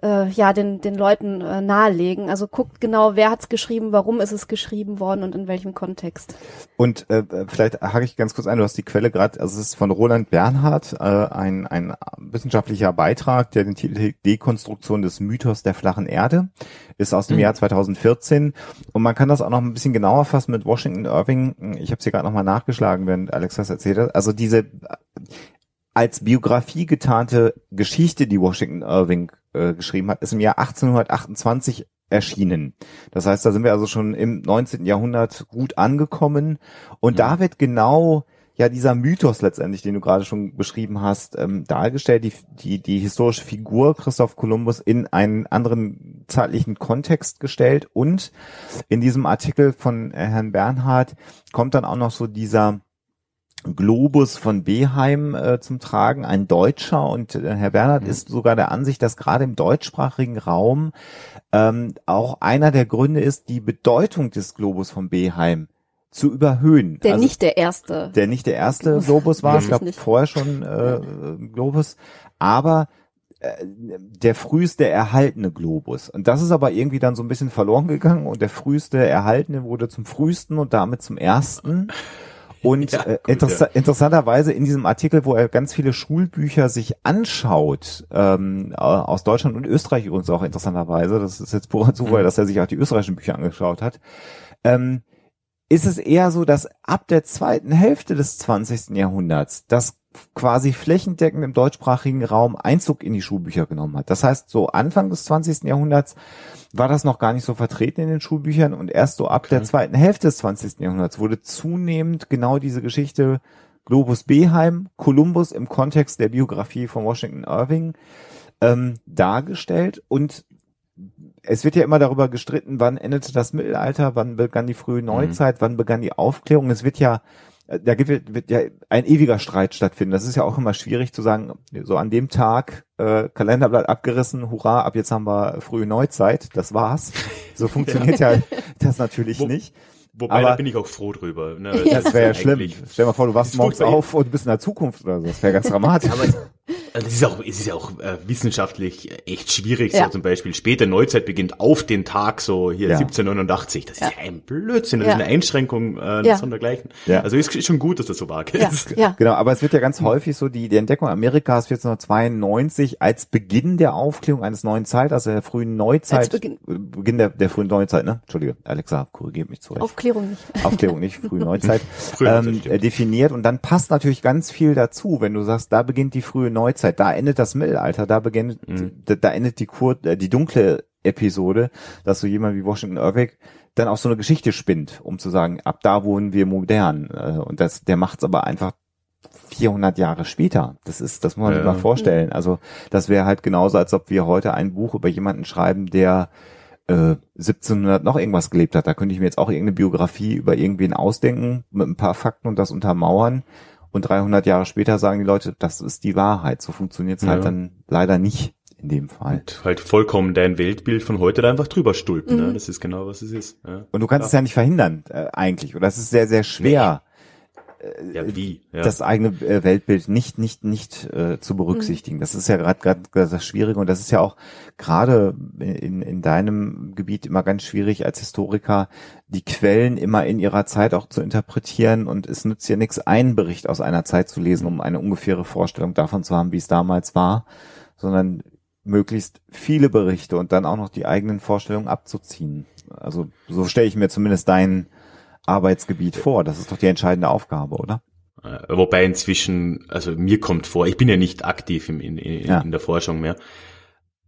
äh, ja den den Leuten äh, nahelegen. Also guckt genau, wer hat's geschrieben, warum ist es geschrieben worden und in welchem Kontext. Und äh, vielleicht hake ich ganz kurz ein, du hast die Quelle gerade, also es ist von Roland Bernhard, äh, ein, ein wissenschaftlicher Beitrag, der den Titel Dekonstruktion des Mythos der flachen Erde ist aus dem Jahr 2014 und man kann das auch noch ein bisschen genauer fassen mit Washington Irving. Ich habe es hier gerade nochmal nachgeschlagen, während Alex das erzählt hat. Also diese als Biografie getarnte Geschichte, die Washington Irving äh, geschrieben hat, ist im Jahr 1828 erschienen. Das heißt, da sind wir also schon im 19. Jahrhundert gut angekommen und da wird genau ja dieser Mythos letztendlich, den du gerade schon beschrieben hast, ähm, dargestellt, die, die, die historische Figur Christoph Kolumbus in einen anderen zeitlichen Kontext gestellt und in diesem Artikel von Herrn Bernhard kommt dann auch noch so dieser Globus von Beheim äh, zum Tragen, ein Deutscher und äh, Herr Bernhard ist sogar der Ansicht, dass gerade im deutschsprachigen Raum ähm, auch einer der Gründe ist, die Bedeutung des Globus von Beheim zu überhöhen. Der Also- nicht der erste. der nicht der erste Globus war, ich glaube nicht. vorher schon äh, Globus, aber äh, der früheste erhaltene Globus. Und das ist aber irgendwie dann so ein bisschen verloren gegangen und der früheste erhaltene wurde zum frühesten und damit zum ersten. Und Ja, äh, gut, interessa interessanterweise in diesem Artikel, wo er ganz viele Schulbücher sich anschaut, ähm, au- aus Deutschland und Österreich übrigens auch interessanterweise, das ist jetzt purer Zufall, Mhm. dass er sich auch die österreichischen Bücher angeschaut hat, ähm, ist es eher so, dass ab der zweiten Hälfte des 20. Jahrhunderts das quasi flächendeckend im deutschsprachigen Raum Einzug in die Schulbücher genommen hat. Das heißt, so Anfang des 20. Jahrhunderts war das noch gar nicht so vertreten in den Schulbüchern und erst so ab der zweiten Hälfte des 20. Jahrhunderts wurde zunehmend genau diese Geschichte Globus Beheim, Kolumbus im Kontext der Biografie von Washington Irving ähm, dargestellt und es wird ja immer darüber gestritten, wann endete das Mittelalter, wann begann die frühe Neuzeit, wann begann die Aufklärung. Es wird ja, da gibt, wird ja ein ewiger Streit stattfinden. Das ist ja auch immer schwierig zu sagen, so an dem Tag, äh, Kalenderblatt abgerissen, hurra, ab jetzt haben wir frühe Neuzeit, das war's. So funktioniert ja das natürlich Wo- nicht. Wobei, Aber- da bin ich auch froh drüber. Ne? Das wäre ja schlimm. Stell dir mal vor, du wachst morgens auf und bist in der Zukunft oder so. Das wäre ganz dramatisch. Aber es, also es ist auch, es ist ja auch äh, wissenschaftlich echt schwierig. Ja. So zum Beispiel späte Neuzeit beginnt auf den Tag so hier Ja. 1789. Das ist ja ein Blödsinn. Das Ja. ist eine Einschränkung äh, Ja. sondergleichen. Ja. Also ist, ist schon gut, dass das so vage Ja, ist. ja. Genau, aber es wird ja ganz häufig so, die, die Entdeckung Amerikas 1492 als Beginn der Aufklärung eines neuen Zeitalters, der frühen Neuzeit, Als Beginn. äh, Beginn der, der frühen Neuzeit, ne? Entschuldige, Alexa, korrigiert mich zurecht. Aufklärung nicht. Aufklärung, nicht frühe Neuzeit, Frühe Neuzeit, ähm, äh, definiert und dann passt natürlich ganz viel dazu, wenn du sagst, da beginnt die frühe Neuzeit, da endet das Mittelalter, da beginnt, da, da endet die kur äh, die dunkle Episode, dass so jemand wie Washington Irving dann auch so eine Geschichte spinnt, um zu sagen, ab da wurden wir modern äh, und das, der macht's aber einfach 400 Jahre später. Das ist, das muss man sich Ja. mal vorstellen. Also das wäre halt genauso, als ob wir heute ein Buch über jemanden schreiben, der äh, 1700 noch irgendwas gelebt hat. Da könnte ich mir jetzt auch irgendeine Biografie über irgendwen ausdenken, mit ein paar Fakten und das untermauern. Und 300 Jahre später sagen die Leute, das ist die Wahrheit. So funktioniert's halt Ja. dann leider nicht in dem Fall. Und halt vollkommen dein Weltbild von heute da einfach drüber stulpen. Mhm. Ne? Das ist genau, was es ist. Ja. Und du kannst es ja nicht verhindern, äh, eigentlich. Oder es ist sehr, sehr schwer. äh, Ja, wie? Ja. das eigene äh, Weltbild nicht nicht nicht äh, zu berücksichtigen. Das ist ja gerade gerade das Schwierige und das ist ja auch gerade in in deinem Gebiet immer ganz schwierig als Historiker die Quellen immer in ihrer Zeit auch zu interpretieren und es nützt ja nichts einen Bericht aus einer Zeit zu lesen, um eine ungefähre Vorstellung davon zu haben, wie es damals war, sondern möglichst viele Berichte und dann auch noch die eigenen Vorstellungen abzuziehen. Also so stelle ich mir zumindest dein Arbeitsgebiet vor. Das ist doch die entscheidende Aufgabe, oder? Äh, Wobei inzwischen, also mir kommt vor, ich bin ja nicht aktiv im, in, in, Ja. in der Forschung mehr.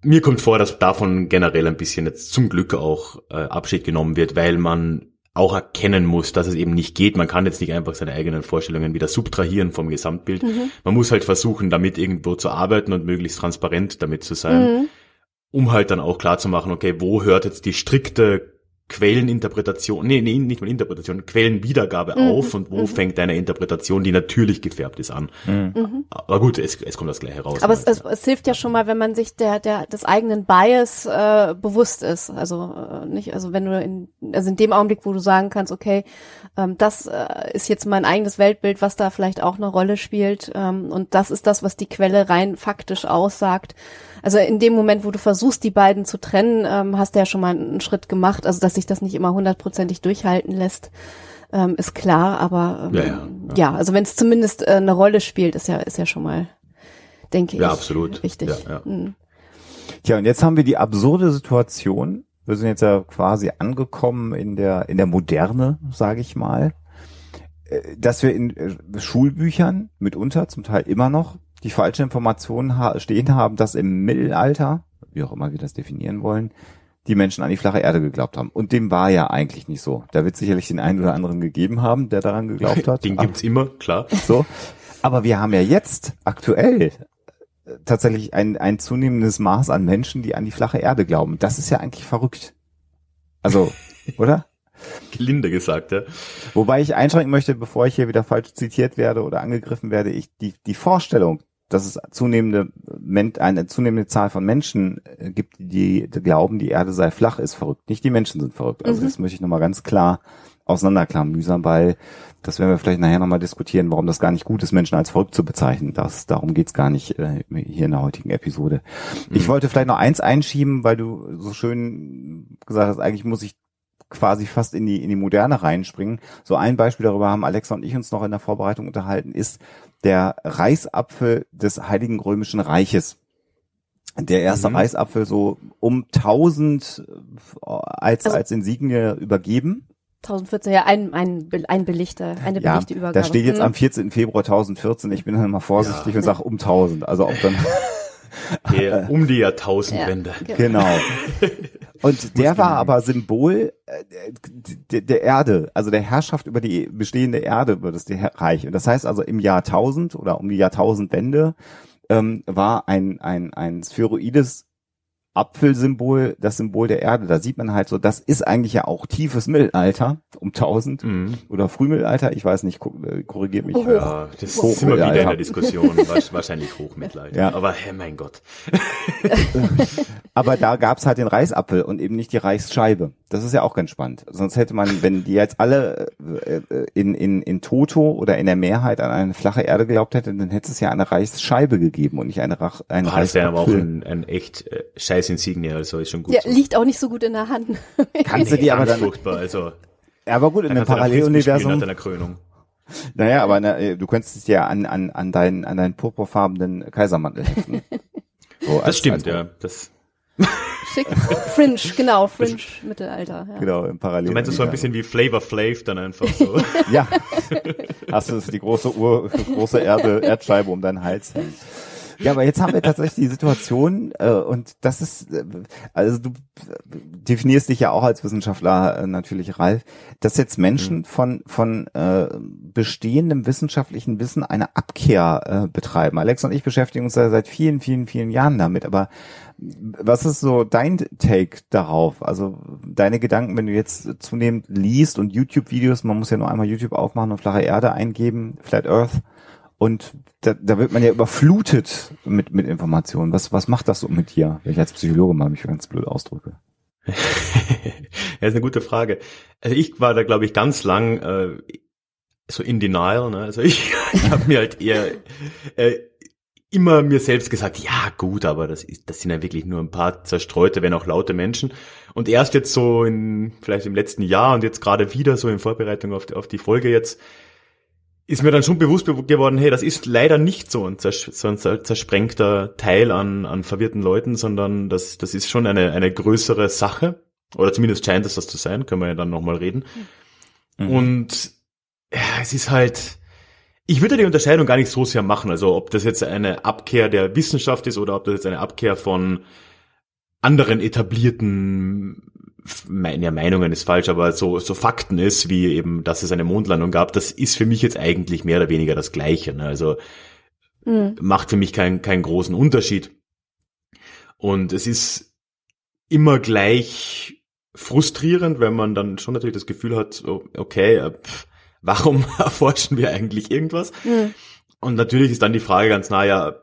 Mir kommt vor, dass davon generell ein bisschen jetzt zum Glück auch äh, Abschied genommen wird, weil man auch erkennen muss, dass es eben nicht geht. Man kann jetzt nicht einfach seine eigenen Vorstellungen wieder subtrahieren vom Gesamtbild. Man muss halt versuchen, damit irgendwo zu arbeiten und möglichst transparent damit zu sein, um halt dann auch klar zu machen, okay, wo hört jetzt die strikte Quelleninterpretation, nee, nee, nicht mal Interpretation, Quellenwiedergabe auf und wo fängt deine Interpretation, die natürlich gefärbt ist, an. Aber gut, es, es kommt das gleiche raus. Aber es, es, es hilft ja schon mal, wenn man sich der, der des eigenen Bias äh, bewusst ist. Also äh, nicht, also wenn du in, also in dem Augenblick, wo du sagen kannst, okay, ähm, das äh, ist jetzt mein eigenes Weltbild, was da vielleicht auch eine Rolle spielt, ähm, und das ist das, was die Quelle rein faktisch aussagt. Also in dem Moment, wo du versuchst, die beiden zu trennen, ähm, hast du ja schon mal einen Schritt gemacht. Also dass sich das nicht immer hundertprozentig durchhalten lässt, ähm, ist klar. Aber ähm, Ja, ja, ja, ja. also wenn es zumindest äh, eine Rolle spielt, ist ja ist ja schon mal, denke ich, Ja, absolut. wichtig. Ja, ja. Mhm. Tja, und jetzt haben wir die absurde Situation. Wir sind jetzt ja quasi angekommen in der, in der Moderne, sage ich mal, äh, dass wir in äh, Schulbüchern mitunter, zum Teil immer noch, die falsche Informationen ha stehen haben, dass im Mittelalter, wie auch immer wir das definieren wollen, die Menschen an die flache Erde geglaubt haben. Und dem war ja eigentlich nicht so. Da wird sicherlich den einen oder anderen gegeben haben, der daran geglaubt hat. Den gibt's immer, klar. So. Aber wir haben ja jetzt aktuell äh, tatsächlich ein, ein zunehmendes Maß an Menschen, die an die flache Erde glauben. Das ist ja eigentlich verrückt. Also, oder? Gelinde gesagt, ja. Wobei ich einschränken möchte, bevor ich hier wieder falsch zitiert werde oder angegriffen werde, ich die, die Vorstellung, dass es zunehmende, Men- eine zunehmende Zahl von Menschen äh, gibt, die, die glauben, die Erde sei flach, ist verrückt. Nicht die Menschen sind verrückt. Also das möchte ich nochmal ganz klar auseinanderklamüsern, weil das werden wir vielleicht nachher nochmal diskutieren, warum das gar nicht gut ist, Menschen als verrückt zu bezeichnen. Das, darum geht's gar nicht äh, hier in der heutigen Episode. Ich wollte vielleicht noch eins einschieben, weil du so schön gesagt hast, eigentlich muss ich quasi fast in die, in die Moderne reinspringen. So ein Beispiel darüber haben Alexa und ich uns noch in der Vorbereitung unterhalten, ist der Reisapfel des Heiligen Römischen Reiches. Der erste Mhm. Reisapfel so um 1000 äh, als, Also- als Insignie übergeben. 1014, ja, ein, ein, ein Belichter, eine Ja, belichte Übergabe. da steht jetzt Mhm. am 14. Februar 1014. Ich bin dann mal vorsichtig Ja. und sage um 1000. Also ob dann, Der, um die Jahrtausendwende. Ja. genau. Und der war aber Symbol äh, der, Erde, also der Herrschaft über die bestehende Erde, über das die Reich. Und das heißt also im Jahr 1000 oder um die Jahrtausendwende ähm, war ein, ein, ein spheroides Apfelsymbol das Symbol der Erde. Da sieht man halt so, das ist eigentlich ja auch tiefes Mittelalter um 1000 Mhm. oder Frühmittelalter, ich weiß nicht, äh, korrigiert mich. Oh. Ja, das Hoch- ist immer wieder in der Diskussion. Wahrscheinlich Hochmittelalter. Ja. Aber hey, mein Gott. Aber da gab's halt den Reisapfel und eben nicht die Reisscheibe. Das ist ja auch ganz spannend. Sonst hätte man, wenn die jetzt alle äh, äh, in, in, in Toto oder in der Mehrheit an eine flache Erde geglaubt hätten, dann hätte es ja eine Reisscheibe gegeben und nicht eine, Rach, eine Boah, das wäre aber auch ein, ein echt äh, scheiß Insignie, also ist schon gut Ja, so. liegt auch nicht so gut in der Hand. Kannst du die aber dann, furchtbar, also ja, aber gut, in Frisbee spielen Paralleluniversum, nach deiner Krönung. naja, aber na, äh, du könntest es ja an, an, an deinen, an deinen purpurfarbenen Kaisermantel heften. So, als- Das stimmt, als- ja. Das, Schick. Fringe, genau, Fringe, Mittelalter. Ja. Genau, im Parallel. du meinst es so ein bisschen wie Flavor Flav dann einfach so. Ja. Hast du die große Uhr, große Erde, Erdscheibe um deinen Hals hängen. Ja, aber jetzt haben wir tatsächlich die Situation, äh, und das ist, äh, also du definierst dich ja auch als Wissenschaftler äh, natürlich, Ralf, dass jetzt Menschen von, von äh, bestehendem wissenschaftlichen Wissen eine Abkehr äh, betreiben. Alex und ich beschäftigen uns ja seit vielen, vielen, vielen Jahren damit, aber was ist so dein Take darauf? Also deine Gedanken, wenn du jetzt zunehmend liest und YouTube-Videos, man muss ja nur einmal YouTube aufmachen und flache Erde eingeben, Flat Earth, und da, da wird man ja überflutet mit, mit Informationen. Was, was macht das so mit dir, wenn ich als Psychologe mal mich ganz blöd ausdrücke? ja, ist eine gute Frage. Also ich war da, glaube ich, ganz lang äh, so in denial, ne? Also ich, ich habe mir halt eher äh, immer mir selbst gesagt, ja gut, aber das ist, das sind ja wirklich nur ein paar zerstreute, wenn auch laute Menschen. Und erst jetzt so in, vielleicht im letzten Jahr und jetzt gerade wieder so in Vorbereitung auf die, auf die Folge jetzt, ist mir dann schon bewusst geworden, hey, das ist leider nicht so ein, zers so ein zersprengter Teil an, an verwirrten Leuten, sondern das, das ist schon eine, eine größere Sache. Oder zumindest scheint es das zu sein, können wir ja dann nochmal reden. Mhm. Und ja, es ist halt, ich würde die Unterscheidung gar nicht so sehr machen. Also ob das jetzt eine Abkehr der Wissenschaft ist oder ob das jetzt eine Abkehr von anderen etablierten meine Meinungen ist falsch, aber so, so Fakten ist, wie eben, dass es eine Mondlandung gab, das ist für mich jetzt eigentlich mehr oder weniger das Gleiche. Ne? Also mhm. macht für mich keinen keinen großen Unterschied. Und es ist immer gleich frustrierend, wenn man dann schon natürlich das Gefühl hat, okay, äh, pff, warum erforschen wir eigentlich irgendwas? Mhm. Und natürlich ist dann die Frage ganz nah, ja,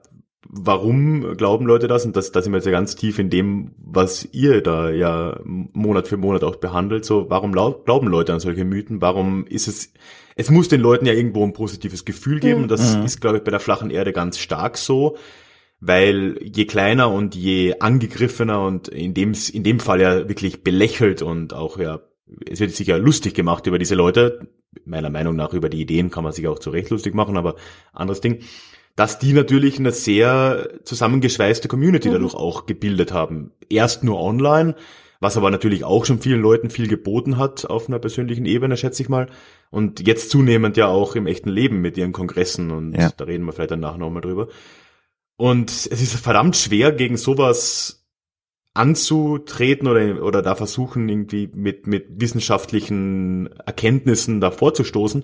warum glauben Leute das? Und das, da sind wir jetzt ja ganz tief in dem, was ihr da ja Monat für Monat auch behandelt. So, warum glauben Leute an solche Mythen? Warum ist es, es muss den Leuten ja irgendwo ein positives Gefühl geben. Das mhm. ist, glaube ich, bei der flachen Erde ganz stark so. Weil je kleiner und je angegriffener und in dem, in dem Fall ja wirklich belächelt und auch ja, es wird sicher lustig gemacht über diese Leute, meiner Meinung nach über die Ideen kann man sich auch zu Recht lustig machen, aber anderes Ding, dass die natürlich eine sehr zusammengeschweißte Community mhm. dadurch auch gebildet haben. Erst nur online, was aber natürlich auch schon vielen Leuten viel geboten hat auf einer persönlichen Ebene, schätze ich mal. Und jetzt zunehmend ja auch im echten Leben mit ihren Kongressen und ja. da reden wir vielleicht danach nochmal drüber. Und es ist verdammt schwer, gegen sowas anzutreten oder, oder da versuchen, irgendwie mit, mit wissenschaftlichen Erkenntnissen da vorzustoßen,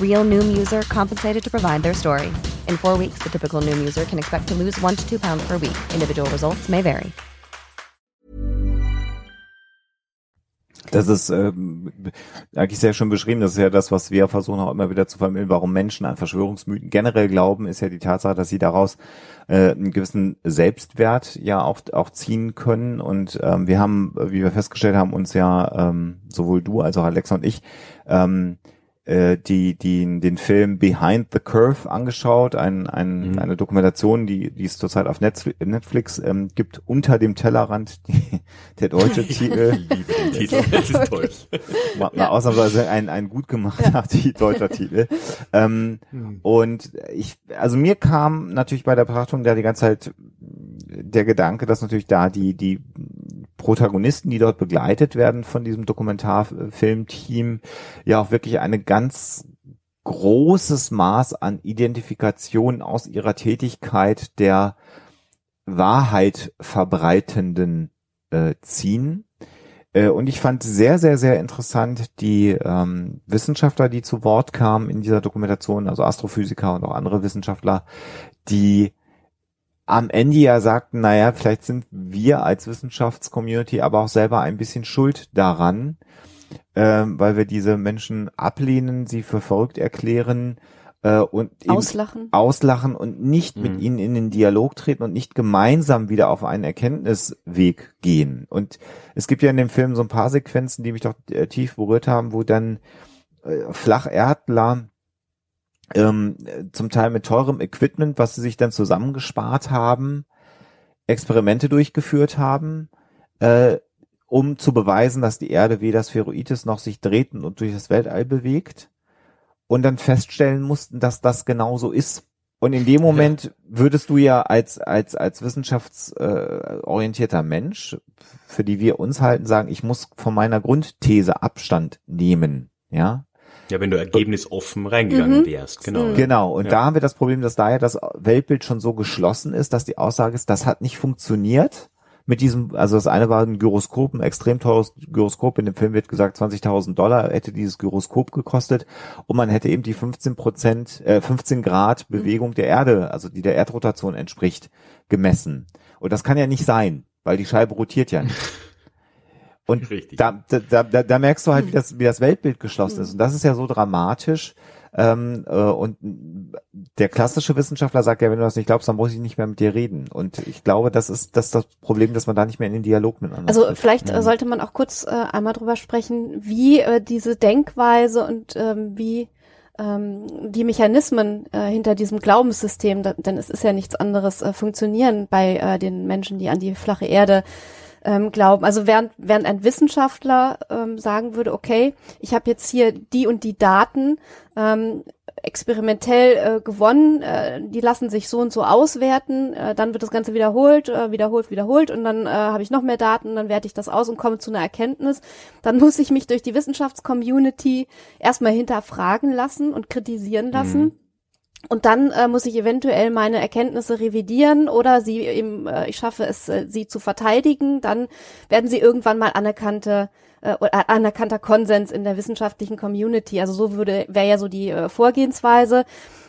Real Noom user compensated to provide their story. In four weeks, the typical Noom user can expect to lose one to two pounds per week. Individual results may vary. Das ist ähm, eigentlich sehr schön beschrieben. Das ist ja das, was wir versuchen auch immer wieder zu vermitteln. Warum Menschen an Verschwörungsmythen generell glauben, ist ja die Tatsache, dass sie daraus äh, einen gewissen Selbstwert ja auch auch ziehen können. Und ähm, wir haben, wie wir festgestellt haben, uns ja ähm, sowohl du als auch Alexa und ich ähm, äh, die, die, den Film Behind the Curve angeschaut, ein, ein, mhm. eine Dokumentation, die, die es zurzeit auf Netflix, Netflix ähm, gibt, unter dem Tellerrand, die, der deutsche Titel. Titel, das ist toll. Mal, mal ausnahmsweise ein, ein gut gemachter ja. deutscher Titel. Ähm, mhm. Und ich, also mir kam natürlich bei der Betrachtung da die ganze Zeit der Gedanke, dass natürlich da die, die Protagonisten, die dort begleitet werden von diesem Dokumentarfilmteam, ja auch wirklich eine ganz großes Maß an Identifikation aus ihrer Tätigkeit der Wahrheit verbreitenden äh, ziehen. Äh, und ich fand sehr, sehr, sehr interessant die ähm, Wissenschaftler, die zu Wort kamen in dieser Dokumentation, also Astrophysiker und auch andere Wissenschaftler, die am Ende ja sagten, naja, vielleicht sind wir als Wissenschaftscommunity aber auch selber ein bisschen schuld daran, ähm, weil wir diese Menschen ablehnen, sie für verrückt erklären äh, und auslachen. auslachen und nicht mhm. mit ihnen in den Dialog treten und nicht gemeinsam wieder auf einen Erkenntnisweg gehen. Und es gibt ja in dem Film so ein paar Sequenzen, die mich doch äh, tief berührt haben, wo dann äh, Flacherdler ähm, zum Teil mit teurem Equipment, was sie sich dann zusammengespart haben, Experimente durchgeführt haben, äh, um zu beweisen, dass die Erde weder Spheroides noch sich dreht und durch das Weltall bewegt und dann feststellen mussten, dass das genauso ist. Und in dem Moment ja. würdest du ja als als als wissenschaftsorientierter Mensch, für die wir uns halten, sagen, ich muss von meiner Grundthese Abstand nehmen, ja. Ja, wenn du ergebnisoffen reingegangen mhm. wärst, genau. Genau, und ja. da haben wir das Problem, dass daher das Weltbild schon so geschlossen ist, dass die Aussage ist, das hat nicht funktioniert. mit diesem, also das eine war ein Gyroskop, ein extrem teures Gyroskop. In dem Film wird gesagt, 20.000 Dollar hätte dieses Gyroskop gekostet und man hätte eben die 15 Prozent, äh, 15 Grad Bewegung der Erde, also die der Erdrotation entspricht, gemessen. Und das kann ja nicht sein, weil die Scheibe rotiert ja nicht. Und da, da, da, da merkst du halt, wie das, wie das Weltbild geschlossen ist. Und das ist ja so dramatisch, ähm, äh, und der klassische Wissenschaftler sagt ja, wenn du das nicht glaubst, dann muss ich nicht mehr mit dir reden. Und ich glaube, das ist das, ist das Problem, dass man da nicht mehr in den Dialog miteinander Also trifft. vielleicht äh, sollte man auch kurz äh, einmal drüber sprechen, wie äh, diese Denkweise und ähm, wie ähm, die Mechanismen äh, hinter diesem Glaubenssystem, da, denn es ist ja nichts anderes, äh, funktionieren bei äh, den Menschen, die an die flache Erde ähm, glauben. Also während, während ein Wissenschaftler ähm, sagen würde, okay, ich habe jetzt hier die und die Daten ähm, experimentell äh, gewonnen, äh, die lassen sich so und so auswerten, äh, dann wird das Ganze wiederholt, äh, wiederholt, wiederholt und dann äh, habe ich noch mehr Daten, dann werte ich das aus und komme zu einer Erkenntnis. Dann muss ich mich durch die Wissenschaftscommunity erstmal hinterfragen lassen und kritisieren lassen. Mhm und dann äh, muss ich eventuell meine Erkenntnisse revidieren oder sie eben, äh, ich schaffe es, äh, sie zu verteidigen. Dann werden sie irgendwann mal anerkannte äh, anerkannter Konsens in der wissenschaftlichen Community. Also so würde wäre ja so die äh, Vorgehensweise.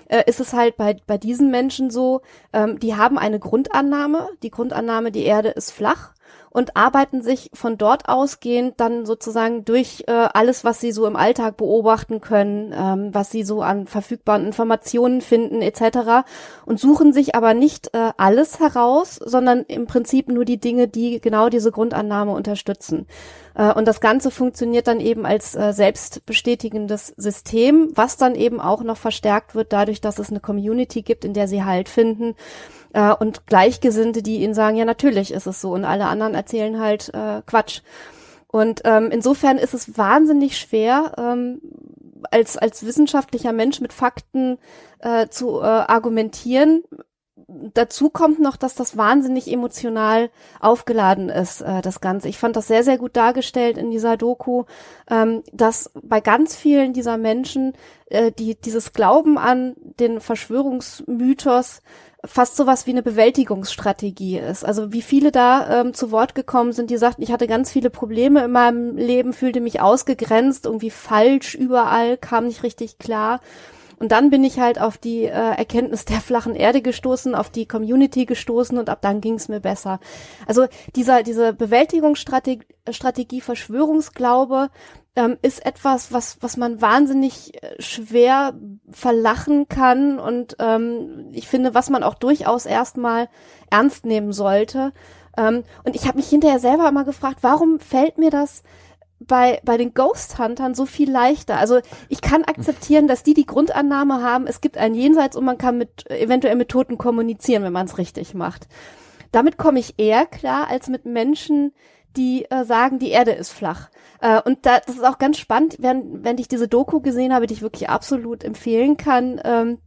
Äh, ist es halt bei bei diesen Menschen so, ähm, die haben eine Grundannahme. Die Grundannahme, die Erde ist flach und arbeiten sich von dort ausgehend dann sozusagen durch äh, alles, was sie so im Alltag beobachten können, ähm, was sie so an verfügbaren Informationen finden etc. und suchen sich aber nicht äh, alles heraus, sondern im Prinzip nur die Dinge, die genau diese Grundannahme unterstützen. Äh, und das Ganze funktioniert dann eben als äh, selbstbestätigendes System, was dann eben auch noch verstärkt wird dadurch, dass es eine Community gibt, in der sie Halt finden äh, und Gleichgesinnte, die ihnen sagen, ja natürlich ist es so und alle anderen erzählen halt äh, Quatsch. Und ähm, insofern ist es wahnsinnig schwer, ähm, als, als wissenschaftlicher Mensch mit Fakten äh, zu äh, argumentieren. Dazu kommt noch, dass das wahnsinnig emotional aufgeladen ist, äh, das Ganze. Ich fand das sehr, sehr gut dargestellt in dieser Doku, ähm, dass bei ganz vielen dieser Menschen äh, die dieses Glauben an den Verschwörungsmythos fast sowas wie eine Bewältigungsstrategie ist. Also wie viele da ähm, zu Wort gekommen sind, die sagten, ich hatte ganz viele Probleme in meinem Leben, fühlte mich ausgegrenzt, irgendwie falsch überall, kam nicht richtig klar. Und dann bin ich halt auf die äh, Erkenntnis der flachen Erde gestoßen, auf die Community gestoßen und ab dann ging es mir besser. Also dieser, diese Bewältigungsstrategie, Verschwörungsglaube, ähm, ist etwas, was, was man wahnsinnig äh, schwer verlachen kann und ähm, ich finde, was man auch durchaus erstmal ernst nehmen sollte. Ähm, und ich habe mich hinterher selber immer gefragt, warum fällt mir das bei, bei den Ghost Huntern so viel leichter. Also ich kann akzeptieren, dass die die Grundannahme haben, es gibt ein Jenseits und man kann mit eventuell mit Toten kommunizieren, wenn man es richtig macht. Damit komme ich eher klar als mit Menschen, die äh, sagen, die Erde ist flach. Äh, und da, das ist auch ganz spannend, wenn, wenn ich diese Doku gesehen habe, die ich wirklich absolut empfehlen kann. Ähm,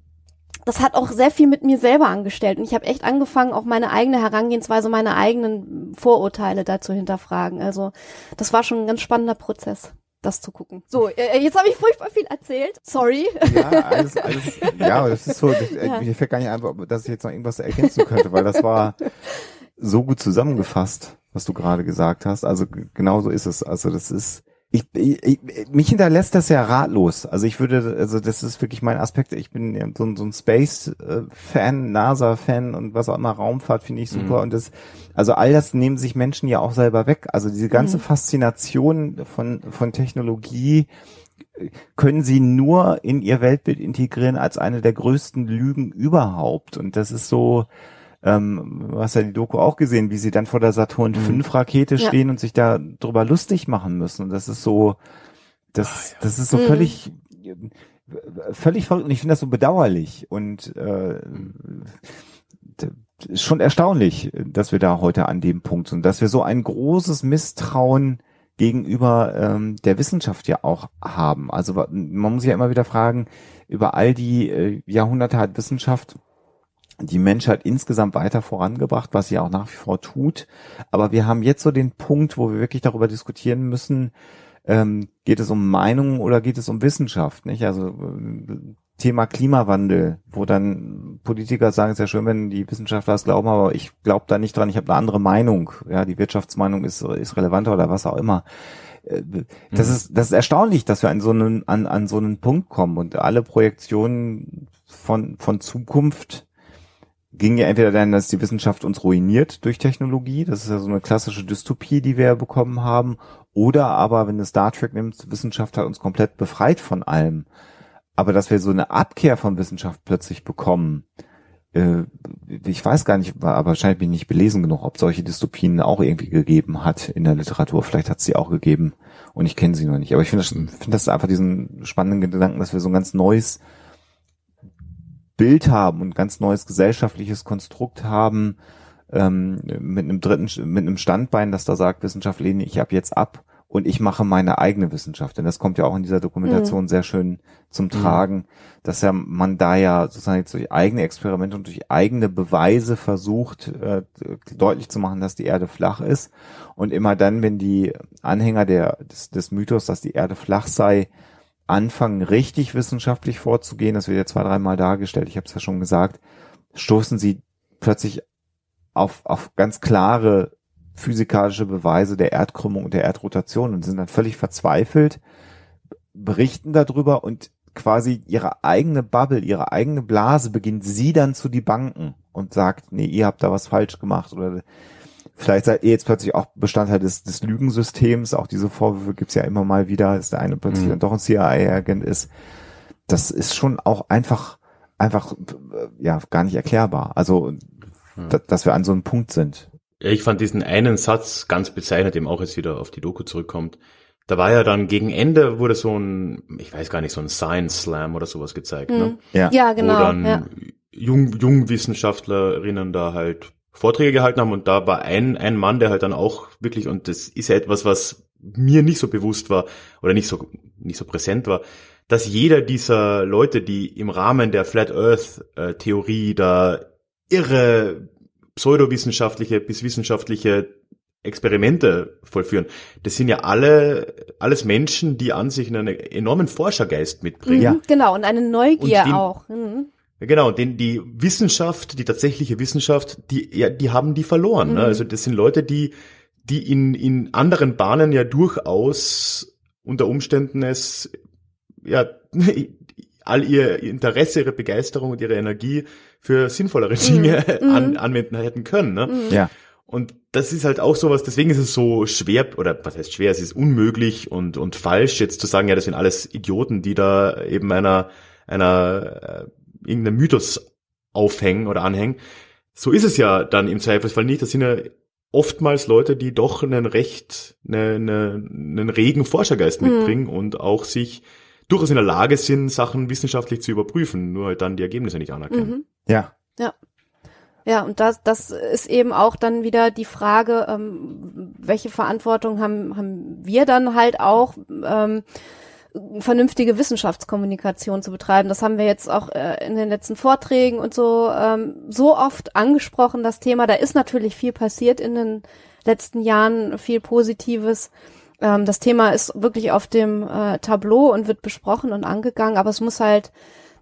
das hat auch sehr viel mit mir selber angestellt. Und ich habe echt angefangen, auch meine eigene Herangehensweise, meine eigenen Vorurteile dazu hinterfragen. Also das war schon ein ganz spannender Prozess das zu gucken. So, äh, jetzt habe ich furchtbar viel erzählt. Sorry. Ja, alles, alles, ja, das ist so, das, ja. mir fällt gar nicht ein, dass ich jetzt noch irgendwas ergänzen könnte, weil das war so gut zusammengefasst was du gerade gesagt hast. Also genau so ist es. Also das ist, ich, ich, mich hinterlässt das ja ratlos. Also ich würde, also das ist wirklich mein Aspekt. Ich bin ja so, so ein Space-Fan, NASA-Fan und was auch immer, Raumfahrt finde ich super. Mhm. Und das, also all das nehmen sich Menschen ja auch selber weg. Also diese ganze mhm. Faszination von, von Technologie, können sie nur in ihr Weltbild integrieren als eine der größten Lügen überhaupt. Und das ist so, ähm, du hast ja die Doku auch gesehen, wie sie dann vor der Saturn mhm. V Rakete ja. stehen und sich da drüber lustig machen müssen. Und das ist so, das, Ach, ja. das ist so mhm. völlig, völlig verrückt. Und ich finde das so bedauerlich und äh, schon erstaunlich, dass wir da heute an dem Punkt sind, dass wir so ein großes Misstrauen gegenüber ähm, der Wissenschaft ja auch haben. Also man muss sich ja immer wieder fragen, über all die äh, Jahrhunderte hat Wissenschaft die Menschheit insgesamt weiter vorangebracht, was sie auch nach wie vor tut. Aber wir haben jetzt so den Punkt, wo wir wirklich darüber diskutieren müssen, ähm, geht es um Meinungen oder geht es um Wissenschaft? Nicht? Also Thema Klimawandel, wo dann Politiker sagen, es ist ja schön, wenn die Wissenschaftler es glauben, aber ich glaube da nicht dran, ich habe eine andere Meinung. Ja, die Wirtschaftsmeinung ist, ist relevanter oder was auch immer. Äh, das mhm. ist, das ist erstaunlich, dass wir an so einen, an, an so einen Punkt kommen und alle Projektionen von, von Zukunft ging ja entweder dann, dass die Wissenschaft uns ruiniert durch Technologie, das ist ja so eine klassische Dystopie, die wir bekommen haben, oder aber, wenn du Star Trek nimmst, Wissenschaft hat uns komplett befreit von allem. Aber dass wir so eine Abkehr von Wissenschaft plötzlich bekommen, äh, ich weiß gar nicht, aber wahrscheinlich bin ich nicht belesen genug, ob solche Dystopien auch irgendwie gegeben hat in der Literatur. Vielleicht hat es sie auch gegeben und ich kenne sie noch nicht. Aber ich finde das, finde das einfach diesen spannenden Gedanken, dass wir so ein ganz neues Bild haben und ein ganz neues gesellschaftliches Konstrukt haben, ähm, mit einem dritten, mit einem Standbein, das da sagt, Wissenschaft lehne ich ab jetzt ab und ich mache meine eigene Wissenschaft. Denn das kommt ja auch in dieser Dokumentation mhm. sehr schön zum mhm. Tragen, mhm. dass ja man da ja sozusagen jetzt durch eigene Experimente und durch eigene Beweise versucht, äh, deutlich zu machen, dass die Erde flach ist. Und immer dann, wenn die Anhänger der, des, des Mythos, dass die Erde flach sei, anfangen, richtig wissenschaftlich vorzugehen, das wird ja zwei, dreimal dargestellt, ich habe es ja schon gesagt, stoßen sie plötzlich auf, auf ganz klare physikalische Beweise der Erdkrümmung und der Erdrotation und sind dann völlig verzweifelt, berichten darüber und quasi ihre eigene Bubble, ihre eigene Blase beginnt sie dann zu die Banken und sagt, nee, ihr habt da was falsch gemacht oder vielleicht seid ihr jetzt plötzlich auch Bestandteil des, des Lügensystems, auch diese Vorwürfe gibt's ja immer mal wieder, dass der eine plötzlich mhm. dann doch ein CIA-Agent ist. Das ist schon auch einfach, einfach, ja, gar nicht erklärbar. Also, mhm. dass wir an so einem Punkt sind. Ja, ich fand diesen einen Satz ganz bezeichnend, dem auch jetzt wieder auf die Doku zurückkommt. Da war ja dann gegen Ende wurde so ein, ich weiß gar nicht, so ein Science Slam oder sowas gezeigt, ne? Hm. Ja. ja, genau. Wo dann ja. Jung, Jungwissenschaftlerinnen da halt Vorträge gehalten haben und da war ein, ein Mann, der halt dann auch wirklich, und das ist ja etwas, was mir nicht so bewusst war oder nicht so, nicht so präsent war, dass jeder dieser Leute, die im Rahmen der Flat Earth äh, Theorie da irre pseudowissenschaftliche bis wissenschaftliche Experimente vollführen. Das sind ja alle alles Menschen, die an sich einen enormen Forschergeist mitbringen. Mhm, ja. Genau, und eine Neugier und auch. Mhm. Genau, denn die Wissenschaft, die tatsächliche Wissenschaft, die, ja, die haben die verloren. Ne? Mhm. Ne? Also das sind Leute, die, die in, in anderen Bahnen ja durchaus unter Umständen es, ja, all ihr Interesse, ihre Begeisterung und ihre Energie für sinnvollere mhm. Dinge mhm. an, anwenden hätten können. Ne? Mhm. Ja. Und das ist halt auch sowas, deswegen ist es so schwer, oder was heißt schwer, es ist unmöglich und, und falsch, jetzt zu sagen, ja, das sind alles Idioten, die da eben einer, einer, irgendeinem Mythos aufhängen oder anhängen. So ist es ja dann im Zweifelsfall nicht. Das sind ja oftmals Leute, die doch einen recht, eine, eine, einen regen Forschergeist mhm. mitbringen und auch sich durchaus in der Lage sind, Sachen wissenschaftlich zu überprüfen, nur halt dann die Ergebnisse nicht anerkennen. Mhm. Ja. Ja. Ja, und das, das ist eben auch dann wieder die Frage, ähm, welche Verantwortung haben, haben wir dann halt auch, ähm, vernünftige Wissenschaftskommunikation zu betreiben. Das haben wir jetzt auch äh, in den letzten Vorträgen und so ähm, so oft angesprochen, das Thema. Da ist natürlich viel passiert in den letzten Jahren, viel Positives. Ähm, das Thema ist wirklich auf dem äh, Tableau und wird besprochen und angegangen, aber es muss halt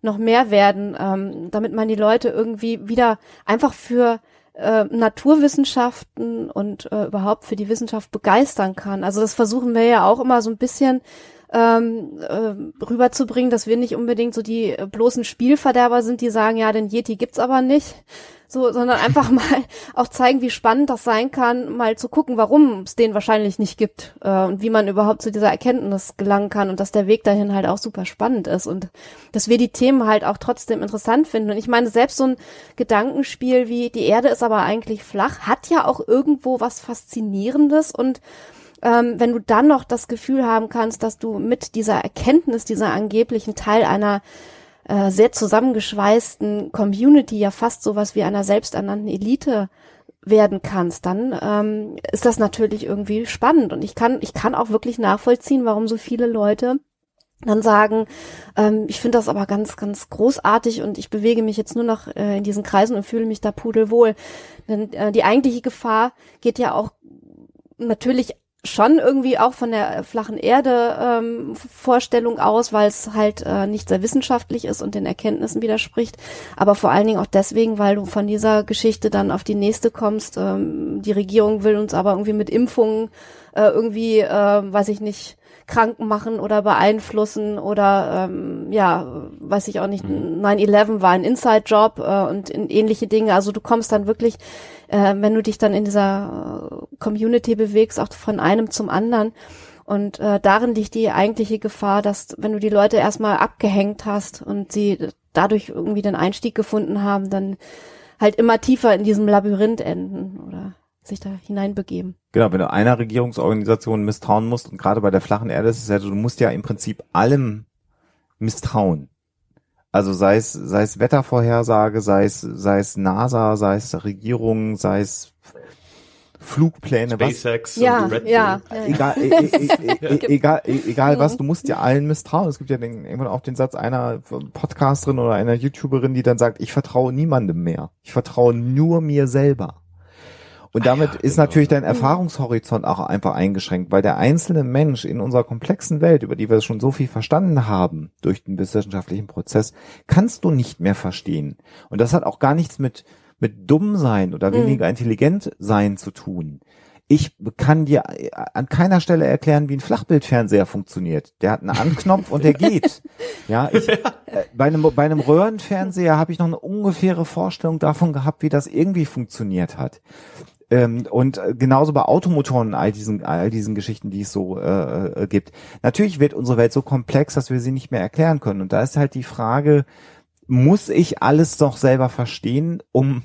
noch mehr werden, ähm, damit man die Leute irgendwie wieder einfach für äh, Naturwissenschaften und äh, überhaupt für die Wissenschaft begeistern kann. Also das versuchen wir ja auch immer so ein bisschen ähm, äh, rüberzubringen, dass wir nicht unbedingt so die äh, bloßen Spielverderber sind, die sagen, ja, den Yeti gibt's aber nicht, so, sondern einfach mal auch zeigen, wie spannend das sein kann, mal zu gucken, warum es den wahrscheinlich nicht gibt äh, und wie man überhaupt zu dieser Erkenntnis gelangen kann und dass der Weg dahin halt auch super spannend ist und dass wir die Themen halt auch trotzdem interessant finden. Und ich meine, selbst so ein Gedankenspiel wie die Erde ist aber eigentlich flach, hat ja auch irgendwo was Faszinierendes und ähm, wenn du dann noch das Gefühl haben kannst, dass du mit dieser Erkenntnis, dieser angeblichen Teil einer äh, sehr zusammengeschweißten Community, ja fast sowas wie einer selbsternannten Elite werden kannst, dann ähm, ist das natürlich irgendwie spannend. Und ich kann, ich kann auch wirklich nachvollziehen, warum so viele Leute dann sagen, ähm, ich finde das aber ganz, ganz großartig und ich bewege mich jetzt nur noch äh, in diesen Kreisen und fühle mich da pudelwohl. Denn äh, die eigentliche Gefahr geht ja auch natürlich schon irgendwie auch von der flachen Erde ähm, Vorstellung aus, weil es halt äh, nicht sehr wissenschaftlich ist und den Erkenntnissen widerspricht, aber vor allen Dingen auch deswegen, weil du von dieser Geschichte dann auf die nächste kommst. Ähm, die Regierung will uns aber irgendwie mit Impfungen äh, irgendwie, äh, weiß ich nicht, krank machen oder beeinflussen oder ähm, ja, weiß ich auch nicht, 9-11 war ein Inside-Job äh, und in ähnliche Dinge. Also du kommst dann wirklich, äh, wenn du dich dann in dieser äh, Community bewegst, auch von einem zum anderen. Und äh, darin liegt die eigentliche Gefahr, dass wenn du die Leute erstmal abgehängt hast und sie dadurch irgendwie den Einstieg gefunden haben, dann halt immer tiefer in diesem Labyrinth enden oder sich da hineinbegeben. Genau, wenn du einer Regierungsorganisation misstrauen musst und gerade bei der flachen Erde ist es ja, so, du musst ja im Prinzip allem misstrauen. Also sei es, sei es Wettervorhersage, sei es, sei es NASA, sei es Regierung, sei es Flugpläne, SpaceX Ja, und Red Bull. ja, ja. egal, e e e e egal, e egal was, du musst ja allen misstrauen. Es gibt ja den, irgendwann auch den Satz einer Podcasterin oder einer YouTuberin, die dann sagt, ich vertraue niemandem mehr. Ich vertraue nur mir selber. Und damit ja, ist genau. natürlich dein Erfahrungshorizont auch einfach eingeschränkt, weil der einzelne Mensch in unserer komplexen Welt, über die wir schon so viel verstanden haben durch den wissenschaftlichen Prozess, kannst du nicht mehr verstehen. Und das hat auch gar nichts mit, mit dumm sein oder weniger intelligent sein zu tun. Ich kann dir an keiner Stelle erklären, wie ein Flachbildfernseher funktioniert. Der hat einen Anknopf und der geht. Ja, ich, äh, bei einem, bei einem Röhrenfernseher habe ich noch eine ungefähre Vorstellung davon gehabt, wie das irgendwie funktioniert hat. Ähm, und äh, genauso bei Automotoren all diesen, all diesen Geschichten, die es so äh, äh, gibt. Natürlich wird unsere Welt so komplex, dass wir sie nicht mehr erklären können. Und da ist halt die Frage, muss ich alles doch selber verstehen, um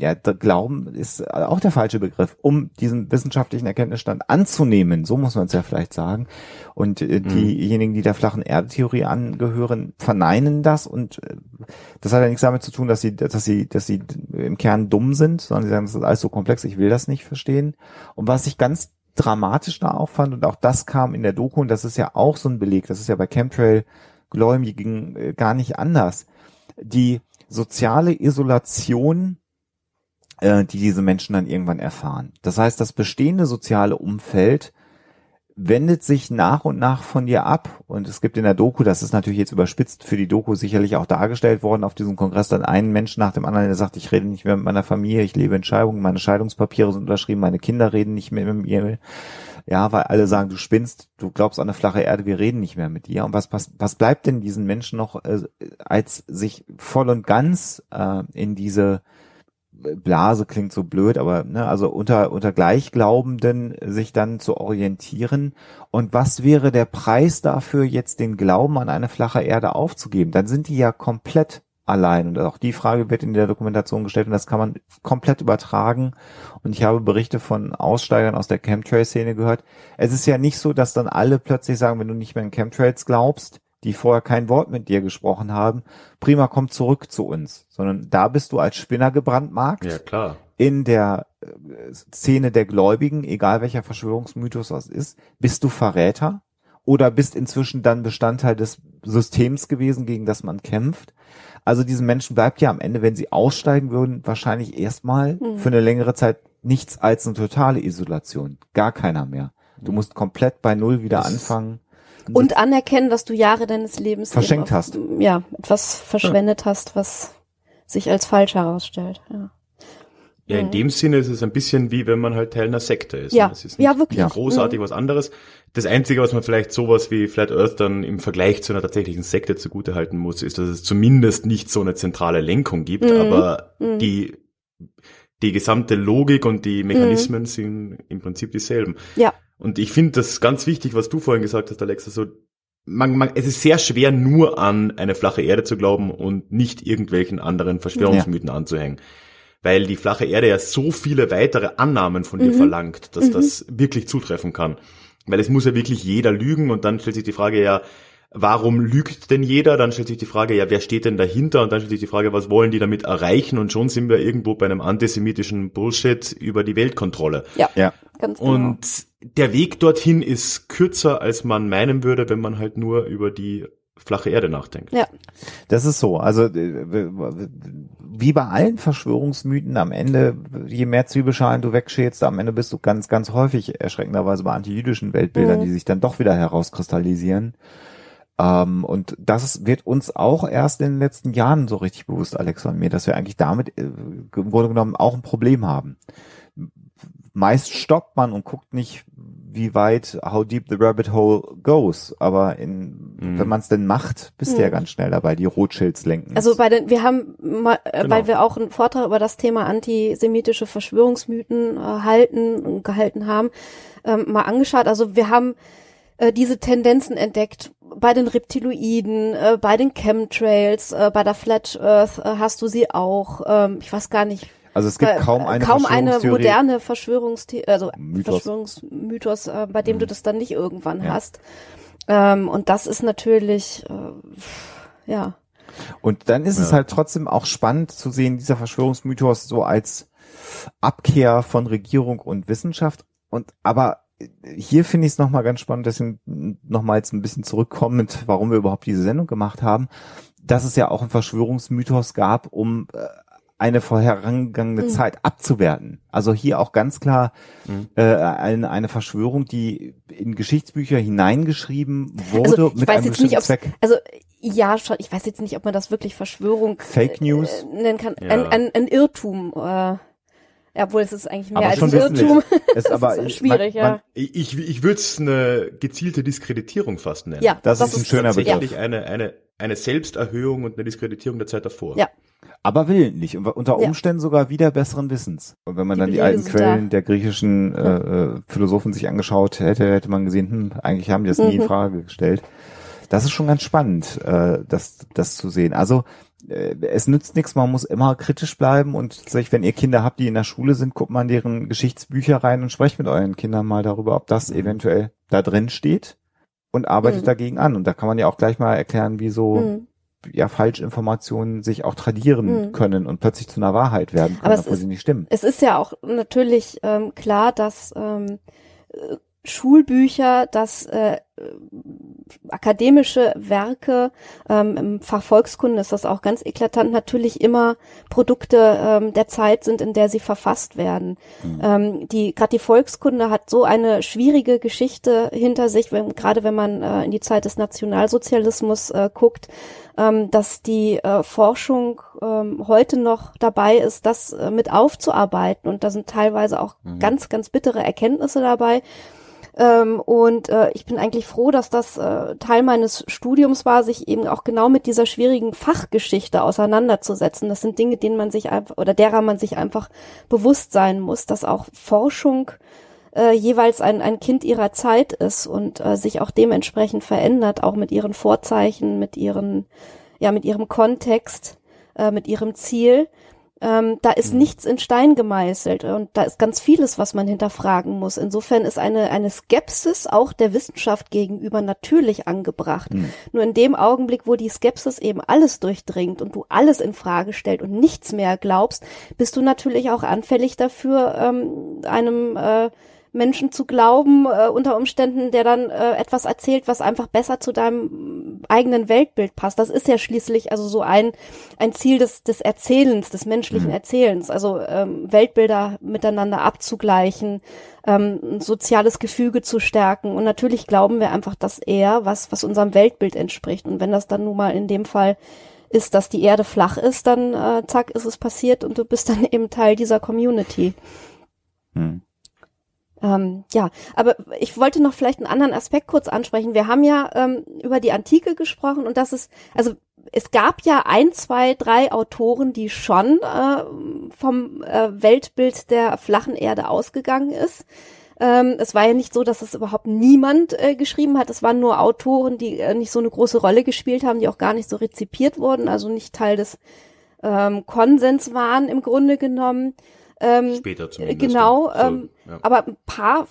ja, Glauben ist auch der falsche Begriff, um diesen wissenschaftlichen Erkenntnisstand anzunehmen, so muss man es ja vielleicht sagen. Und äh, diejenigen, die der flachen Erdetheorie angehören, verneinen das und äh, das hat ja nichts damit zu tun, dass sie, dass sie, dass sie im Kern dumm sind, sondern sie sagen, das ist alles so komplex, ich will das nicht verstehen. Und was ich ganz dramatisch da auch fand, und auch das kam in der Doku, und das ist ja auch so ein Beleg, das ist ja bei Chemtrail Gläubigen äh, gar nicht anders. Die soziale Isolation äh, die diese Menschen dann irgendwann erfahren. Das heißt, das bestehende soziale Umfeld wendet sich nach und nach von dir ab. Und es gibt in der Doku, das ist natürlich jetzt überspitzt für die Doku sicherlich auch dargestellt worden, auf diesem Kongress dann einen Menschen nach dem anderen, der sagt, ich rede nicht mehr mit meiner Familie, ich lebe in Scheidung, meine Scheidungspapiere sind unterschrieben, meine Kinder reden nicht mehr mit mir. Ja, weil alle sagen, du spinnst, du glaubst an eine flache Erde, wir reden nicht mehr mit dir. Und was, was, was bleibt denn diesen Menschen noch, äh, als sich voll und ganz äh, in diese Blase klingt so blöd, aber ne, also unter unter Gleichglaubenden sich dann zu orientieren und was wäre der Preis dafür jetzt den Glauben an eine flache Erde aufzugeben? Dann sind die ja komplett allein und auch die Frage wird in der Dokumentation gestellt und das kann man komplett übertragen und ich habe Berichte von Aussteigern aus der Chemtrail-Szene gehört. Es ist ja nicht so, dass dann alle plötzlich sagen, wenn du nicht mehr in Chemtrails glaubst, die vorher kein Wort mit dir gesprochen haben, prima, komm zurück zu uns. Sondern da bist du als Spinner gebrandmarkt Ja, klar. in der äh, Szene der Gläubigen, egal welcher Verschwörungsmythos das ist, bist du Verräter oder bist inzwischen dann Bestandteil des Systems gewesen, gegen das man kämpft. Also diesen Menschen bleibt ja am Ende, wenn sie aussteigen würden, wahrscheinlich erstmal für eine längere Zeit nichts als eine totale Isolation. Gar keiner mehr. Du musst komplett bei Null wieder Das- anfangen. Und anerkennen, dass du Jahre deines Lebens eben Verschenkt auf, hast. Ja, etwas verschwendet hast, was sich als falsch herausstellt. Ja. Ja, in dem Sinne ist es ein bisschen wie wenn man halt Teil einer Sekte ist. Ja. Es ist Ja, wirklich. Ja. großartig was anderes. Das Einzige, was man vielleicht sowas wie Flat Earth dann im Vergleich zu einer tatsächlichen Sekte zugutehalten muss, ist, dass es zumindest nicht so eine zentrale Lenkung gibt, aber die, die gesamte Logik und die Mechanismen sind im Prinzip dieselben. Ja. Und ich finde das ganz wichtig, was du vorhin gesagt hast, Alexa, so, man, man, es ist sehr schwer, nur an eine flache Erde zu glauben und nicht irgendwelchen anderen Verschwörungsmythen anzuhängen. Weil die flache Erde ja so viele weitere Annahmen von dir verlangt, dass das wirklich zutreffen kann. Weil es muss ja wirklich jeder lügen und dann stellt sich die Frage ja, warum lügt denn jeder? Dann stellt sich die Frage, ja, wer steht denn dahinter? Und dann stellt sich die Frage, was wollen die damit erreichen? Und schon sind wir irgendwo bei einem antisemitischen Bullshit über die Weltkontrolle. Ja, Ja. ganz genau. Und der Weg dorthin ist kürzer, als man meinen würde, wenn man halt nur über die flache Erde nachdenkt. Ja. Das ist so. Also äh, wie bei allen Verschwörungsmythen am Ende, je mehr Zwiebelschalen du wegschälst, am Ende bist du ganz, ganz häufig erschreckenderweise bei antijüdischen Weltbildern, Mhm. die sich dann doch wieder herauskristallisieren. Ähm, und das wird uns auch erst in den letzten Jahren so richtig bewusst, Alex und mir, dass wir eigentlich damit äh, im Grunde genommen auch ein Problem haben. Meist stoppt man und guckt nicht, wie weit, how deep the rabbit hole goes. Aber in, Mhm. wenn man es denn macht, bist du ja Mhm. ganz schnell dabei, die Rothschilds lenken. Also bei den, wir haben mal, äh, Genau. weil wir auch einen Vortrag über das Thema antisemitische Verschwörungsmythen äh, halten und gehalten haben, ähm, mal angeschaut. Also wir haben äh, diese Tendenzen entdeckt bei den Reptiloiden, äh, bei den Chemtrails, äh, bei der Flat Earth äh, hast du sie auch. Ähm, ich weiß gar nicht. Also es gibt äh, kaum eine kaum eine moderne Verschwörungstheorie, also Mythos. Verschwörungsmythos, äh, bei dem du das dann nicht irgendwann Ja. hast. Ähm, und das ist natürlich, äh, ja. Und dann ist es Ja. halt trotzdem auch spannend zu sehen, dieser Verschwörungsmythos so als Abkehr von Regierung und Wissenschaft. Und aber hier finde ich es nochmal ganz spannend, deswegen nochmal jetzt ein bisschen zurückkommend, warum wir überhaupt diese Sendung gemacht haben, dass es ja auch einen Verschwörungsmythos gab, um äh, eine vorherangegangene Mhm. Zeit abzuwerten. Also hier auch ganz klar Mhm. äh, eine, eine Verschwörung, die in Geschichtsbücher hineingeschrieben wurde Also ich mit weiß einem jetzt nicht, bestimmten ob Zweck. also ja schon, ich weiß jetzt nicht, ob man das wirklich Verschwörung Fake News? äh, nennen kann. Ja. Ein, ein, ein Irrtum. Äh, ja, obwohl es ist eigentlich mehr Aber als schon ein. Irrtum. Es aber ist schwierig, man, ja. man, Ich, ich, ich würde es eine gezielte Diskreditierung fast nennen. Ja, Das ist ein schöner Begriff. Tatsächlich eine, eine, eine Selbsterhöhung und eine Diskreditierung der Zeit davor. Ja. Aber willentlich und unter Ja. Umständen sogar wieder besseren Wissens. Und wenn man Die dann die Belege alten sind Quellen da. der griechischen äh, äh, Philosophen sich angeschaut hätte, hätte man gesehen, hm, eigentlich haben die das nie in Mhm. Frage gestellt. Das ist schon ganz spannend, äh, das, das zu sehen. Also äh, es nützt nichts, man muss immer kritisch bleiben und sag ich, wenn ihr Kinder habt, die in der Schule sind, guckt mal in deren Geschichtsbücher rein und sprecht mit euren Kindern mal darüber, ob das eventuell da drin steht und arbeitet Mhm. dagegen an. Und da kann man ja auch gleich mal erklären, wieso Mhm. Ja Falschinformationen sich auch tradieren Mhm. können und plötzlich zu einer Wahrheit werden können, Aber es obwohl ist- sie nicht stimmen. Es ist ja auch natürlich ähm, klar, dass ähm, äh, Schulbücher, dass äh, akademische Werke, ähm, im Fach Volkskunde ist das auch ganz eklatant, natürlich immer Produkte ähm, der Zeit sind, in der sie verfasst werden. Ähm, die gerade die Volkskunde hat so eine schwierige Geschichte hinter sich, wenn, gerade wenn man äh, in die Zeit des Nationalsozialismus äh, guckt, ähm, dass die äh, Forschung ähm, heute noch dabei ist, das äh, mit aufzuarbeiten. Und da sind teilweise auch ganz, ganz bittere Erkenntnisse dabei. Ähm, und äh, ich bin eigentlich froh, dass das äh, Teil meines Studiums war, sich eben auch genau mit dieser schwierigen Fachgeschichte auseinanderzusetzen. Das sind Dinge, denen man sich einfach oder derer man sich einfach bewusst sein muss, dass auch Forschung äh, jeweils ein, ein Kind ihrer Zeit ist und äh, sich auch dementsprechend verändert, auch mit ihren Vorzeichen, mit ihren, ja, mit ihrem Kontext, äh, mit ihrem Ziel. Ähm, da ist nichts in Stein gemeißelt und da ist ganz vieles, was man hinterfragen muss. Insofern ist eine, eine Skepsis auch der Wissenschaft gegenüber natürlich angebracht. Nur in dem Augenblick, wo die Skepsis eben alles durchdringt und du alles in Frage stellt und nichts mehr glaubst, bist du natürlich auch anfällig dafür, ähm, einem äh, Menschen zu glauben, äh, unter Umständen, der dann äh, etwas erzählt, was einfach besser zu deinem eigenen Weltbild passt. Das ist ja schließlich also so ein, ein Ziel des, des Erzählens, des menschlichen Erzählens, also ähm, Weltbilder miteinander abzugleichen, ähm, ein soziales Gefüge zu stärken. Und natürlich glauben wir einfach, dass er was, was unserem Weltbild entspricht. Und wenn das dann nun mal in dem Fall ist, dass die Erde flach ist, dann äh, zack, ist es passiert und du bist dann eben Teil dieser Community. Hm. Ähm, ja, aber ich wollte noch vielleicht einen anderen Aspekt kurz ansprechen. Wir haben ja ähm, über die Antike gesprochen und das ist, also es gab ja ein, zwei, drei Autoren, die schon äh, vom äh, Weltbild der flachen Erde ausgegangen ist. Ähm, es war ja nicht so, dass es überhaupt niemand äh, geschrieben hat. Es waren nur Autoren, die äh, nicht so eine große Rolle gespielt haben, die auch gar nicht so rezipiert wurden, also nicht Teil des ähm, Konsens waren im Grunde genommen. Ähm, Später zumindest. Genau. So, ähm, ja. aber ein paar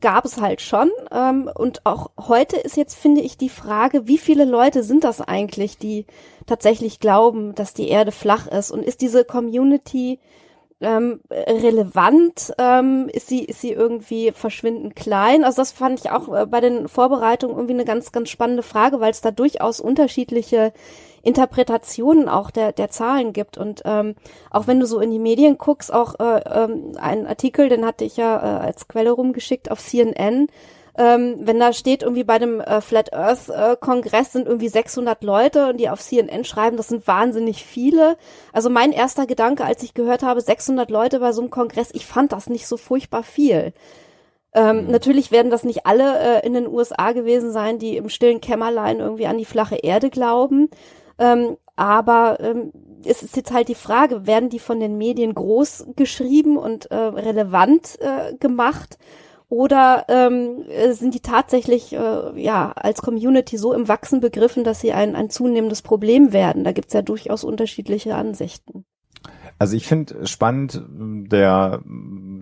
gab es halt schon. Ähm, und auch heute ist jetzt, finde ich, die Frage, wie viele Leute sind das eigentlich, die tatsächlich glauben, dass die Erde flach ist? Und ist diese Community ähm, relevant ähm, ist sie ist sie irgendwie verschwindend klein? Also das fand ich auch äh, bei den Vorbereitungen irgendwie eine ganz ganz spannende Frage weil es da durchaus unterschiedliche Interpretationen auch der der Zahlen gibt. Und ähm, auch wenn du so in die Medien guckst auch äh, ähm, einen Artikel den hatte ich ja äh, als Quelle rumgeschickt auf CNN ähm, wenn da steht irgendwie bei dem äh, Flat Earth äh, Kongress sind irgendwie 600 Leute und die auf CNN schreiben, das sind wahnsinnig viele. Also mein erster Gedanke, als ich gehört habe, 600 Leute bei so einem Kongress, ich fand das nicht so furchtbar viel. Ähm, mhm. Natürlich werden das nicht alle äh, in den USA gewesen sein, die im stillen Kämmerlein irgendwie an die flache Erde glauben. Ähm, aber ähm, es ist jetzt halt die Frage, werden die von den Medien groß geschrieben und äh, relevant äh, gemacht? Oder ähm, äh, sind die tatsächlich äh, ja als Community so im Wachsen begriffen, dass sie ein, ein zunehmendes Problem werden? Da gibt's ja durchaus unterschiedliche Ansichten. Also ich finde spannend, der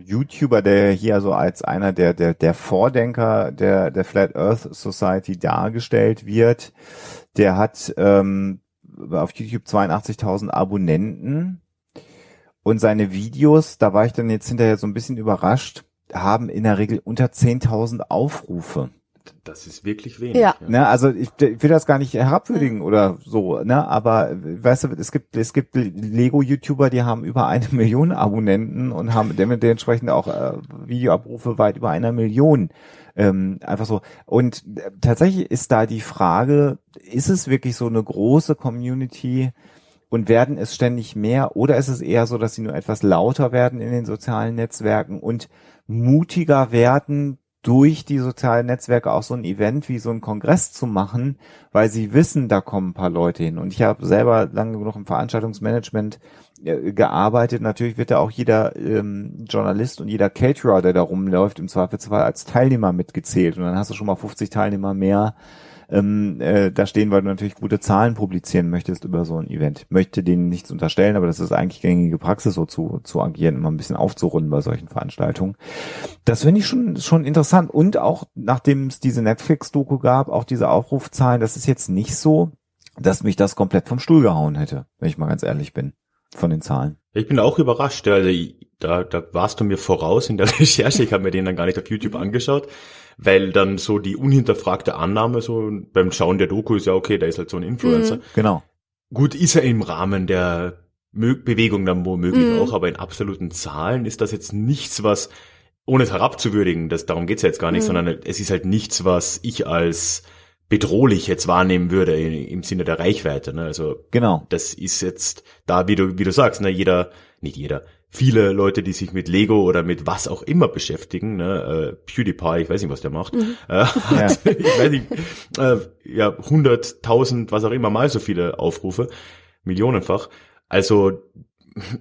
YouTuber, der hier so als einer der, der, der Vordenker der, der Flat Earth Society dargestellt wird, der hat ähm, auf YouTube 82.000 Abonnenten und seine Videos, da war ich dann jetzt hinterher so ein bisschen überrascht, haben in der Regel unter 10.000 Aufrufe. Das ist wirklich wenig. Ja. ja. Ne, also ich, ich will das gar nicht herabwürdigen mhm. oder so, ne, aber weißt du, es gibt es gibt Lego-YouTuber, die haben über eine Million Abonnenten und haben dementsprechend auch äh, Videoabrufe weit über einer Million. Ähm, einfach so. Und äh, tatsächlich ist da die Frage, ist es wirklich so eine große Community? Und werden es ständig mehr oder ist es eher so, dass sie nur etwas lauter werden in den sozialen Netzwerken und mutiger werden, durch die sozialen Netzwerke auch so ein Event wie so ein Kongress zu machen, weil sie wissen, da kommen ein paar Leute hin. Und ich habe selber lange genug im Veranstaltungsmanagement äh, gearbeitet. Natürlich wird da auch jeder ähm, Journalist und jeder Caterer, der da rumläuft, im Zweifelsfall als Teilnehmer mitgezählt. Und dann hast du schon mal 50 Teilnehmer mehr ähm, äh, da stehen, weil du natürlich gute Zahlen publizieren möchtest über so ein Event. Möchte denen nichts unterstellen, aber das ist eigentlich gängige Praxis, so zu, zu agieren, immer ein bisschen aufzurunden bei solchen Veranstaltungen. Das finde ich schon, schon interessant. Und auch, nachdem es diese Netflix-Doku gab, auch diese Aufrufzahlen, das ist jetzt nicht so, dass mich das komplett vom Stuhl gehauen hätte, wenn ich mal ganz ehrlich bin, von den Zahlen. Ich bin auch überrascht, also da, da warst du mir voraus in der Recherche, ich habe mir den dann gar nicht auf YouTube angeschaut weil dann so die unhinterfragte Annahme so beim Schauen der Doku ist ja okay, da ist halt so ein Influencer. Mhm. Genau. Gut, ist er im Rahmen der Bewegung dann womöglich mhm. auch, aber in absoluten Zahlen ist das jetzt nichts, was, ohne es herabzuwürdigen, das, darum geht's ja jetzt gar nicht, mhm. sondern es ist halt nichts, was ich als bedrohlich jetzt wahrnehmen würde im Sinne der Reichweite. Ne? Also genau. das ist jetzt da, wie du, wie du sagst, ne, jeder, nicht jeder, viele Leute, die sich mit Lego oder mit was auch immer beschäftigen, ne, äh, PewDiePie, ich weiß nicht, was der macht, mhm. äh, hat, ja. ich weiß nicht, äh, ja, hunderttausend, was auch immer, mal so viele Aufrufe, millionenfach. Also,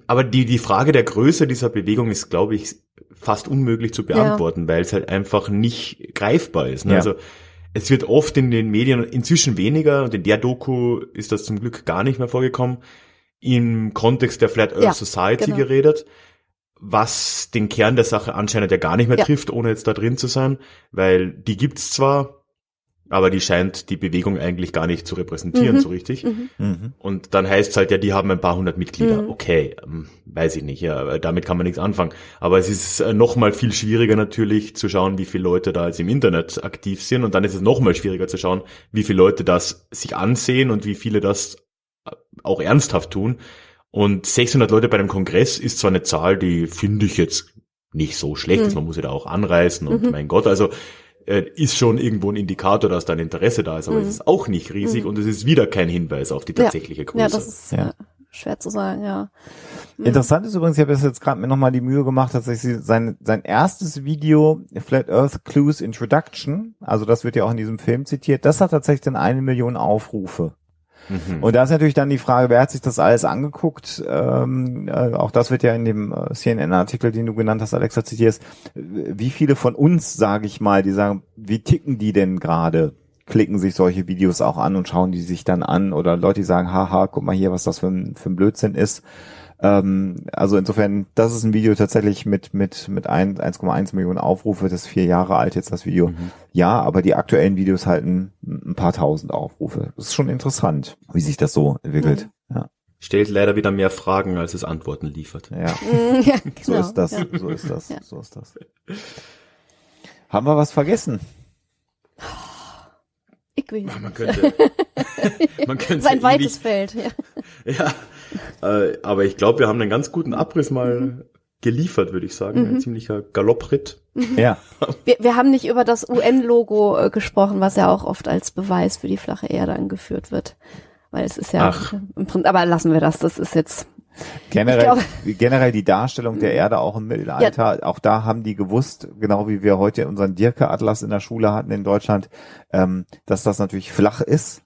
aber die, die Frage der Größe dieser Bewegung ist, glaube ich, fast unmöglich zu beantworten, ja. weil es halt einfach nicht greifbar ist. Ne? Ja. Also, es wird oft in den Medien, inzwischen weniger, und in der Doku ist das zum Glück gar nicht mehr vorgekommen, im Kontext der Flat Earth ja, Society genau. geredet, was den Kern der Sache anscheinend ja gar nicht mehr ja. trifft, ohne jetzt da drin zu sein, weil die gibt's zwar, aber die scheint die Bewegung eigentlich gar nicht zu repräsentieren, mhm. so richtig. Mhm. mhm. Und dann heißt es halt ja, die haben ein paar hundert Mitglieder. Mhm. Okay, ähm, weiß ich nicht, ja, damit kann man nichts anfangen. Aber es ist äh, noch mal viel schwieriger natürlich zu schauen, wie viele Leute da jetzt im Internet aktiv sind. Und dann ist es noch mal schwieriger zu schauen, wie viele Leute das sich ansehen und wie viele das auch ernsthaft tun. Und 600 Leute bei einem Kongress ist zwar eine Zahl, die finde ich jetzt nicht so schlecht, mhm. dass man muss ja da auch anreißen und mhm. mein Gott, also äh, ist schon irgendwo ein Indikator, dass da ein Interesse da ist, aber mhm. es ist auch nicht riesig mhm. und es ist wieder kein Hinweis auf die tatsächliche ja. Größe. Ja, das ist ja. schwer zu sagen, ja. Mhm. Interessant ist übrigens, ich habe jetzt gerade mir nochmal die Mühe gemacht, dass ich sein, sein erstes Video, Flat Earth Clues Introduction, also das wird ja auch in diesem Film zitiert, das hat tatsächlich dann eine Million Aufrufe. Mhm. Und da ist natürlich dann die Frage, wer hat sich das alles angeguckt? Ähm, äh, auch das wird ja in dem äh, CNN-Artikel, den du genannt hast, Alexa zitierst. Wie viele von uns, sage ich mal, die sagen, wie ticken die denn gerade? Klicken sich solche Videos auch an und schauen die sich dann an oder Leute, die sagen, haha, guck mal hier, was das für ein, für ein Blödsinn ist. Ähm, also insofern, das ist ein Video tatsächlich mit, mit, mit 1,1 Millionen Aufrufe, das ist vier Jahre alt jetzt das Video. Mhm. Ja, aber die aktuellen Videos halten ein paar tausend Aufrufe. Das ist schon interessant, wie sich das so entwickelt. Mhm. Ja. stellt leider wieder mehr Fragen, als es Antworten liefert. Ja, ja, so genau. ist das, Ja. so ist das, Ja. so ist das. Haben wir was vergessen? Ich will. Man könnte, man könnte Das ist ein weites Feld. Ja. Ja, äh, aber ich glaube, wir haben einen ganz guten Abriss mal geliefert, würde ich sagen. Ein ziemlicher Galoppritt. Ja, Wir, wir haben nicht über das UN-Logo äh, gesprochen, was ja auch oft als Beweis für die flache Erde angeführt wird. Weil es ist ja Ach. im Prinzip, aber lassen wir das, das ist jetzt, generell, Ich generell die Darstellung der Erde auch im Mittelalter, auch da haben die gewusst, genau wie wir heute unseren Dirke-Atlas in der Schule hatten in Deutschland, ähm, dass das natürlich flach ist.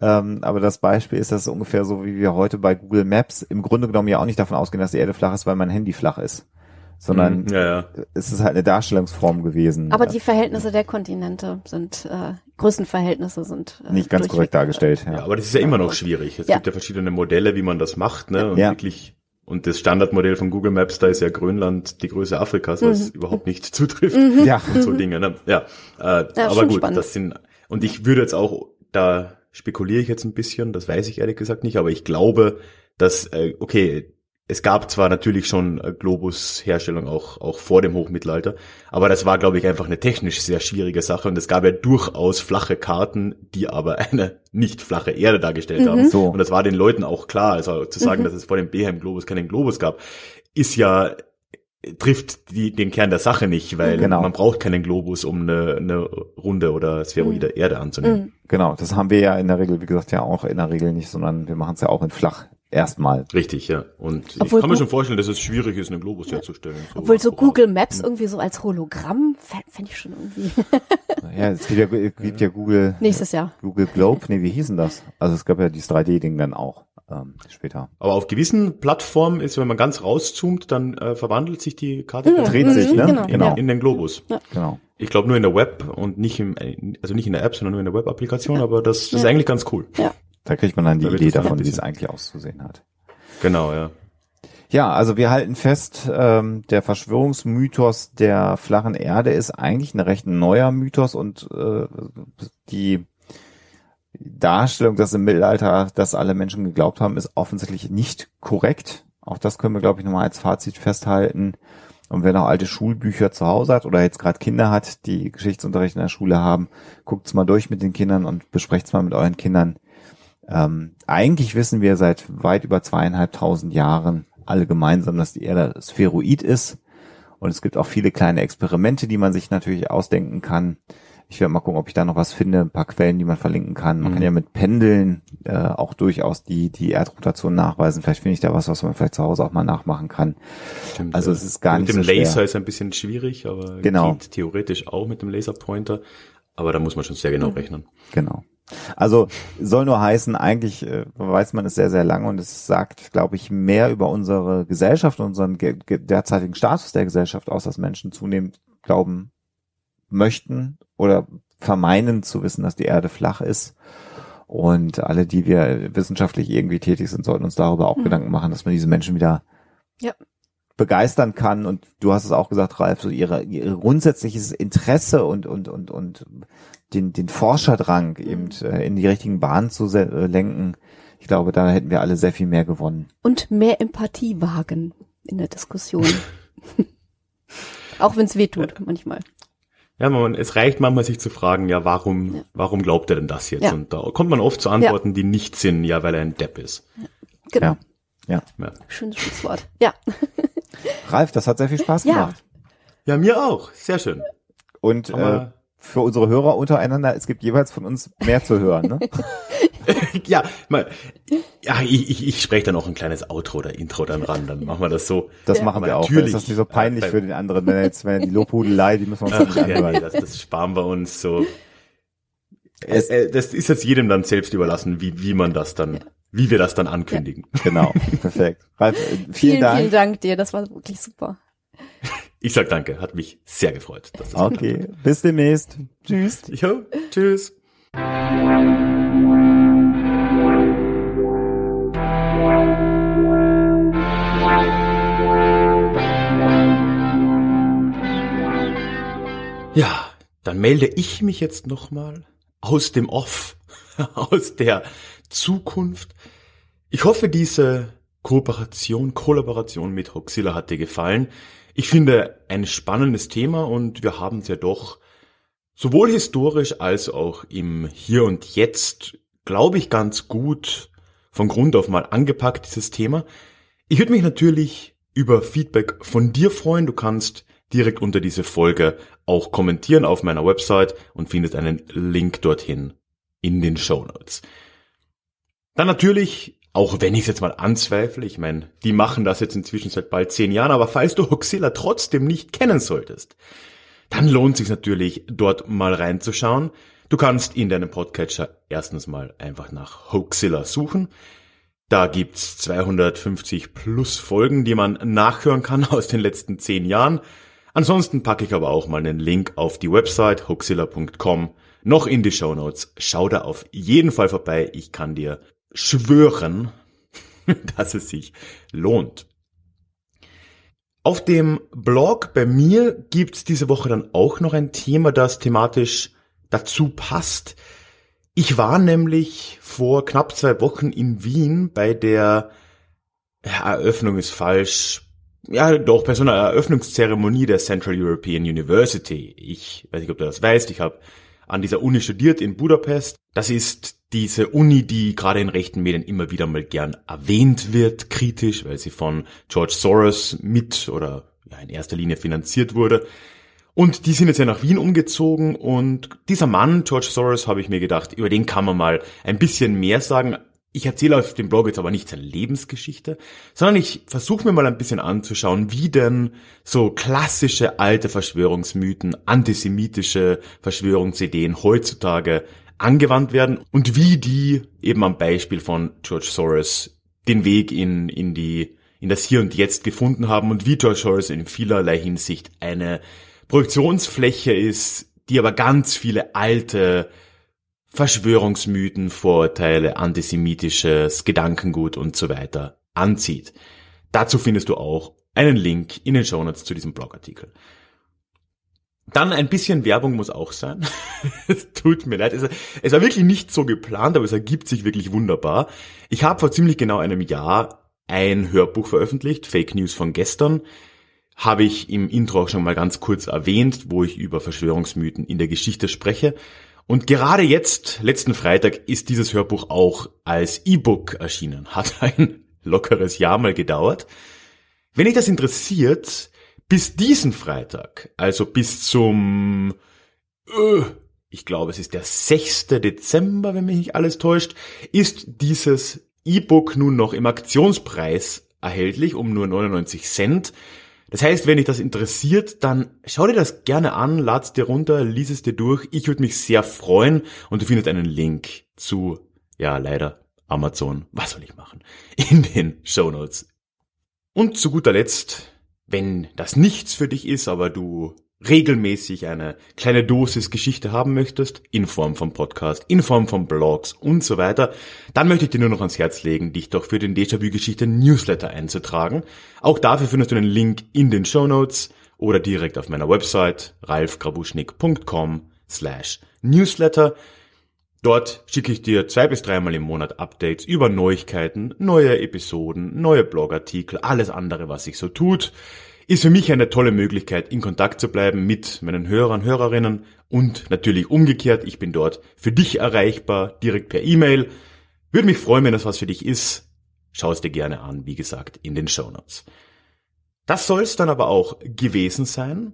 Ähm, aber das Beispiel ist, dass es ungefähr so, wie wir heute bei Google Maps im Grunde genommen ja auch nicht davon ausgehen, dass die Erde flach ist, weil mein Handy flach ist. Sondern Mhm, ja, ja. es ist halt eine Darstellungsform gewesen. aber die Verhältnisse der Kontinente sind, äh, Größenverhältnisse sind äh, nicht ganz korrekt dargestellt. Ja, Ja. aber das ist ja immer noch schwierig. Es Ja. gibt ja verschiedene Modelle, wie man das macht, ne? Und Ja. wirklich, und das Standardmodell von Google Maps, da ist ja Grönland die Größe Afrikas, was überhaupt nicht zutrifft. Ja. Und so Dinge, ne? Ja. Äh, Ja, aber gut, spannend. das sind, und ich würde jetzt auch, da spekuliere ich jetzt ein bisschen, das weiß ich ehrlich gesagt nicht, aber ich glaube, dass, äh, okay, es gab zwar natürlich schon äh, Globus-Herstellung auch, auch vor dem Hochmittelalter, aber das war, glaube ich, einfach eine technisch sehr schwierige Sache und es gab ja durchaus flache Karten, die aber eine nicht flache Erde dargestellt haben. So. Und das war den Leuten auch klar. Also zu sagen, dass es vor dem Behem-Globus keinen Globus gab, ist ja trifft die, den Kern der Sache nicht, weil Genau. man braucht keinen Globus, um eine, eine runde oder spheroide Erde anzunehmen. Genau, das haben wir ja in der Regel, wie gesagt, ja auch in der Regel nicht, sondern wir machen es ja auch in flach erstmal. Richtig, ja. Und Obwohl ich kann mir schon vorstellen, dass es schwierig ist, einen Globus herzustellen. Obwohl so. Google Maps irgendwie so als Hologramm fände ich schon irgendwie Ja, es gibt ja, es gibt ja Google, nächstes Jahr. Google Globe, nee, wie hießen das? Also es gab ja dieses 3D-Ding dann auch ähm, später. Aber auf gewissen Plattformen ist, wenn man ganz rauszoomt, dann äh, verwandelt sich die Karte Dreht sich, ne? genau, in, genau. in den Globus. genau. Ich glaube nur in der Web und nicht im, also nicht in der App, sondern nur in der Web-Applikation, aber das, das ist eigentlich ganz cool. Da kriegt man dann die Da Idee davon, wie es eigentlich auszusehen hat. Genau, ja. Ja, also wir halten fest, ähm, der Verschwörungsmythos der flachen Erde ist eigentlich ein recht neuer Mythos und äh, die Darstellung, dass im Mittelalter das alle Menschen geglaubt haben, ist offensichtlich nicht korrekt. Auch das können wir, glaube ich, nochmal als Fazit festhalten. Und wer noch alte Schulbücher zu Hause hat oder jetzt gerade Kinder hat, die Geschichtsunterricht in der Schule haben, guckt's mal durch mit den Kindern und besprecht's mal mit euren Kindern. Ähm, eigentlich wissen wir seit weit über zweieinhalbtausend Jahren alle gemeinsam, dass die Erde spheroid ist. Und es gibt auch viele kleine Experimente, die man sich natürlich ausdenken kann. Ich werde mal gucken, ob ich da noch was finde, ein paar Quellen, die man verlinken kann. Man kann ja mit Pendeln äh, auch durchaus die, die Erdrotation nachweisen. Vielleicht finde ich da was, was man vielleicht zu Hause auch mal nachmachen kann. Stimmt, Also es ist gar mit nicht dem so schwer. Laser ist ein bisschen schwierig, aber Genau. geht theoretisch auch mit dem Laserpointer. Aber da muss man schon sehr genau rechnen. Genau. Also soll nur heißen, eigentlich äh, weiß man es sehr, sehr lange und es sagt, glaube ich, mehr über unsere Gesellschaft und unseren ge ge derzeitigen Status der Gesellschaft aus, dass Menschen zunehmend glauben möchten oder vermeinen zu wissen, dass die Erde flach ist. Und alle, die wir wissenschaftlich irgendwie tätig sind, sollten uns darüber auch Gedanken machen, dass man diese Menschen wieder Ja. begeistern kann. Und du hast es auch gesagt, Ralf, so ihre, ihre grundsätzliches Interesse und, und, und, und den, den Forscherdrang eben äh, in die richtigen Bahnen zu äh, lenken. Ich glaube, da hätten wir alle sehr viel mehr gewonnen. Und mehr Empathie wagen in der Diskussion. Auch wenn es weh tut, manchmal. Ja, man, es reicht manchmal sich zu fragen, ja, warum, warum glaubt er denn das jetzt? Ja. Und da kommt man oft zu Antworten, die nicht sind, ja, weil er ein Depp ist. Genau. Ja. Ja, Schönes Schlusswort. Ja. Ralf, das hat sehr viel Spaß Ja. gemacht. ja mir auch. Sehr schön. Und äh, für unsere Hörer untereinander, es gibt jeweils von uns mehr zu hören. Ne? ja, mal, ja, ich, ich, ich spreche dann auch ein kleines Outro oder Intro dann ran, dann machen wir das so. Das machen Aber wir auch. Natürlich. ist das nicht so peinlich Äh, für den anderen, wenn jetzt, wenn die Lobhudelei, die müssen wir uns Ach, nicht ja, anhören. das, das sparen wir uns so. Es, äh, das ist jetzt jedem dann selbst überlassen, wie, wie man das dann, wie wir das dann ankündigen. Genau, perfekt. Ralf, äh, vielen, Vielen, Dank. vielen Dank dir. Das war wirklich super. Ich sag danke, hat mich sehr gefreut. Dass das Okay, bis demnächst. Tschüss. Jo, tschüss. Ja, dann melde ich mich jetzt nochmal aus dem Off, aus der Zukunft. Ich hoffe, diese Kooperation, Kollaboration mit Hoxilla hat dir gefallen. Ich finde ein spannendes Thema und wir haben es ja doch sowohl historisch als auch im Hier und Jetzt, glaube ich, ganz gut von Grund auf mal angepackt, dieses Thema. Ich würde mich natürlich über Feedback von dir freuen. Du kannst direkt unter diese Folge auch kommentieren auf meiner Website und findest einen Link dorthin in den Show Notes. Dann natürlich, auch wenn ich es jetzt mal anzweifle, ich meine, die machen das jetzt inzwischen seit bald zehn Jahren, aber falls du Hoxilla trotzdem nicht kennen solltest, dann lohnt sich natürlich, dort mal reinzuschauen. Du kannst in deinem Podcatcher erstens mal einfach nach Hoaxilla suchen. Da gibt's 250 plus Folgen, die man nachhören kann aus den letzten zehn Jahren. Ansonsten packe ich aber auch mal einen Link auf die Website hoaxilla.com noch in die Show Notes. Schau da auf jeden Fall vorbei. Ich kann dir schwören, dass es sich lohnt. Auf dem Blog bei mir gibt's diese Woche dann auch noch ein Thema, das thematisch dazu passt. Ich war nämlich vor knapp zwei Wochen in Wien bei der Eröffnung ist falsch. Ja, doch, bei so einer Eröffnungszeremonie der Central European University. Ich weiß nicht, ob du das weißt. Ich habe an dieser Uni studiert in Budapest. Das ist diese Uni, die gerade in rechten Medien immer wieder mal gern erwähnt wird, kritisch, weil sie von George Soros mit oder ja, in erster Linie finanziert wurde. Und die sind jetzt ja nach Wien umgezogen und dieser Mann, George Soros, habe ich mir gedacht, über den kann man mal ein bisschen mehr sagen. Ich erzähle auf dem Blog jetzt aber nicht seine Lebensgeschichte, sondern ich versuche mir mal ein bisschen anzuschauen, wie denn so klassische alte Verschwörungsmythen, antisemitische Verschwörungsideen heutzutage angewandt werden und wie die eben am Beispiel von George Soros den Weg in, in die, in das Hier und Jetzt gefunden haben und wie George Soros in vielerlei Hinsicht eine Projektionsfläche ist, die aber ganz viele alte Verschwörungsmythen, Vorurteile, antisemitisches Gedankengut und so weiter anzieht. Dazu findest du auch einen Link in den Shownotes zu diesem Blogartikel. Dann ein bisschen Werbung muss auch sein. es tut mir leid. Es, war wirklich nicht so geplant, aber es ergibt sich wirklich wunderbar. Ich habe vor ziemlich genau einem Jahr ein Hörbuch veröffentlicht, Fake News von gestern habe ich im Intro auch schon mal ganz kurz erwähnt, wo ich über Verschwörungsmythen in der Geschichte spreche. Und gerade jetzt, letzten Freitag, ist dieses Hörbuch auch als E-Book erschienen. Hat ein lockeres Jahr mal gedauert. Wenn dich das interessiert, bis diesen Freitag, also bis zum, äh, ich glaube, es ist der 6. Dezember, wenn mich nicht alles täuscht, ist dieses E-Book nun noch im Aktionspreis erhältlich um nur 99 Cent. Das heißt, wenn dich das interessiert, dann schau dir das gerne an, lad's dir runter, lies es dir durch. Ich würde mich sehr freuen und du findest einen Link zu, ja, leider Amazon, was soll ich machen, in den Show Notes. Und zu guter Letzt, wenn das nichts für dich ist, aber du regelmäßig eine kleine Dosis Geschichte haben möchtest, in Form von Podcast, in Form von Blogs und so weiter, dann möchte ich dir nur noch ans Herz legen, dich doch für den Déjà-vu Geschichte Newsletter einzutragen. Auch dafür findest du den Link in den Show Notes oder direkt auf meiner Website ralfgrabuschnick.com slash Newsletter. Dort schicke ich dir zwei bis dreimal im Monat Updates über Neuigkeiten, neue Episoden, neue Blogartikel, alles andere, was sich so tut ist für mich eine tolle Möglichkeit, in Kontakt zu bleiben mit meinen Hörern, Hörerinnen und natürlich umgekehrt, ich bin dort für dich erreichbar, direkt per E-Mail. Würde mich freuen, wenn das was für dich ist. Schau es dir gerne an, wie gesagt, in den Show Notes. Das soll es dann aber auch gewesen sein.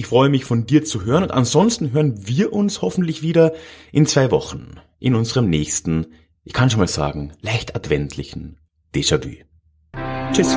Ich freue mich von dir zu hören und ansonsten hören wir uns hoffentlich wieder in zwei Wochen in unserem nächsten, ich kann schon mal sagen, leicht adventlichen Déjà-vu. Tschüss.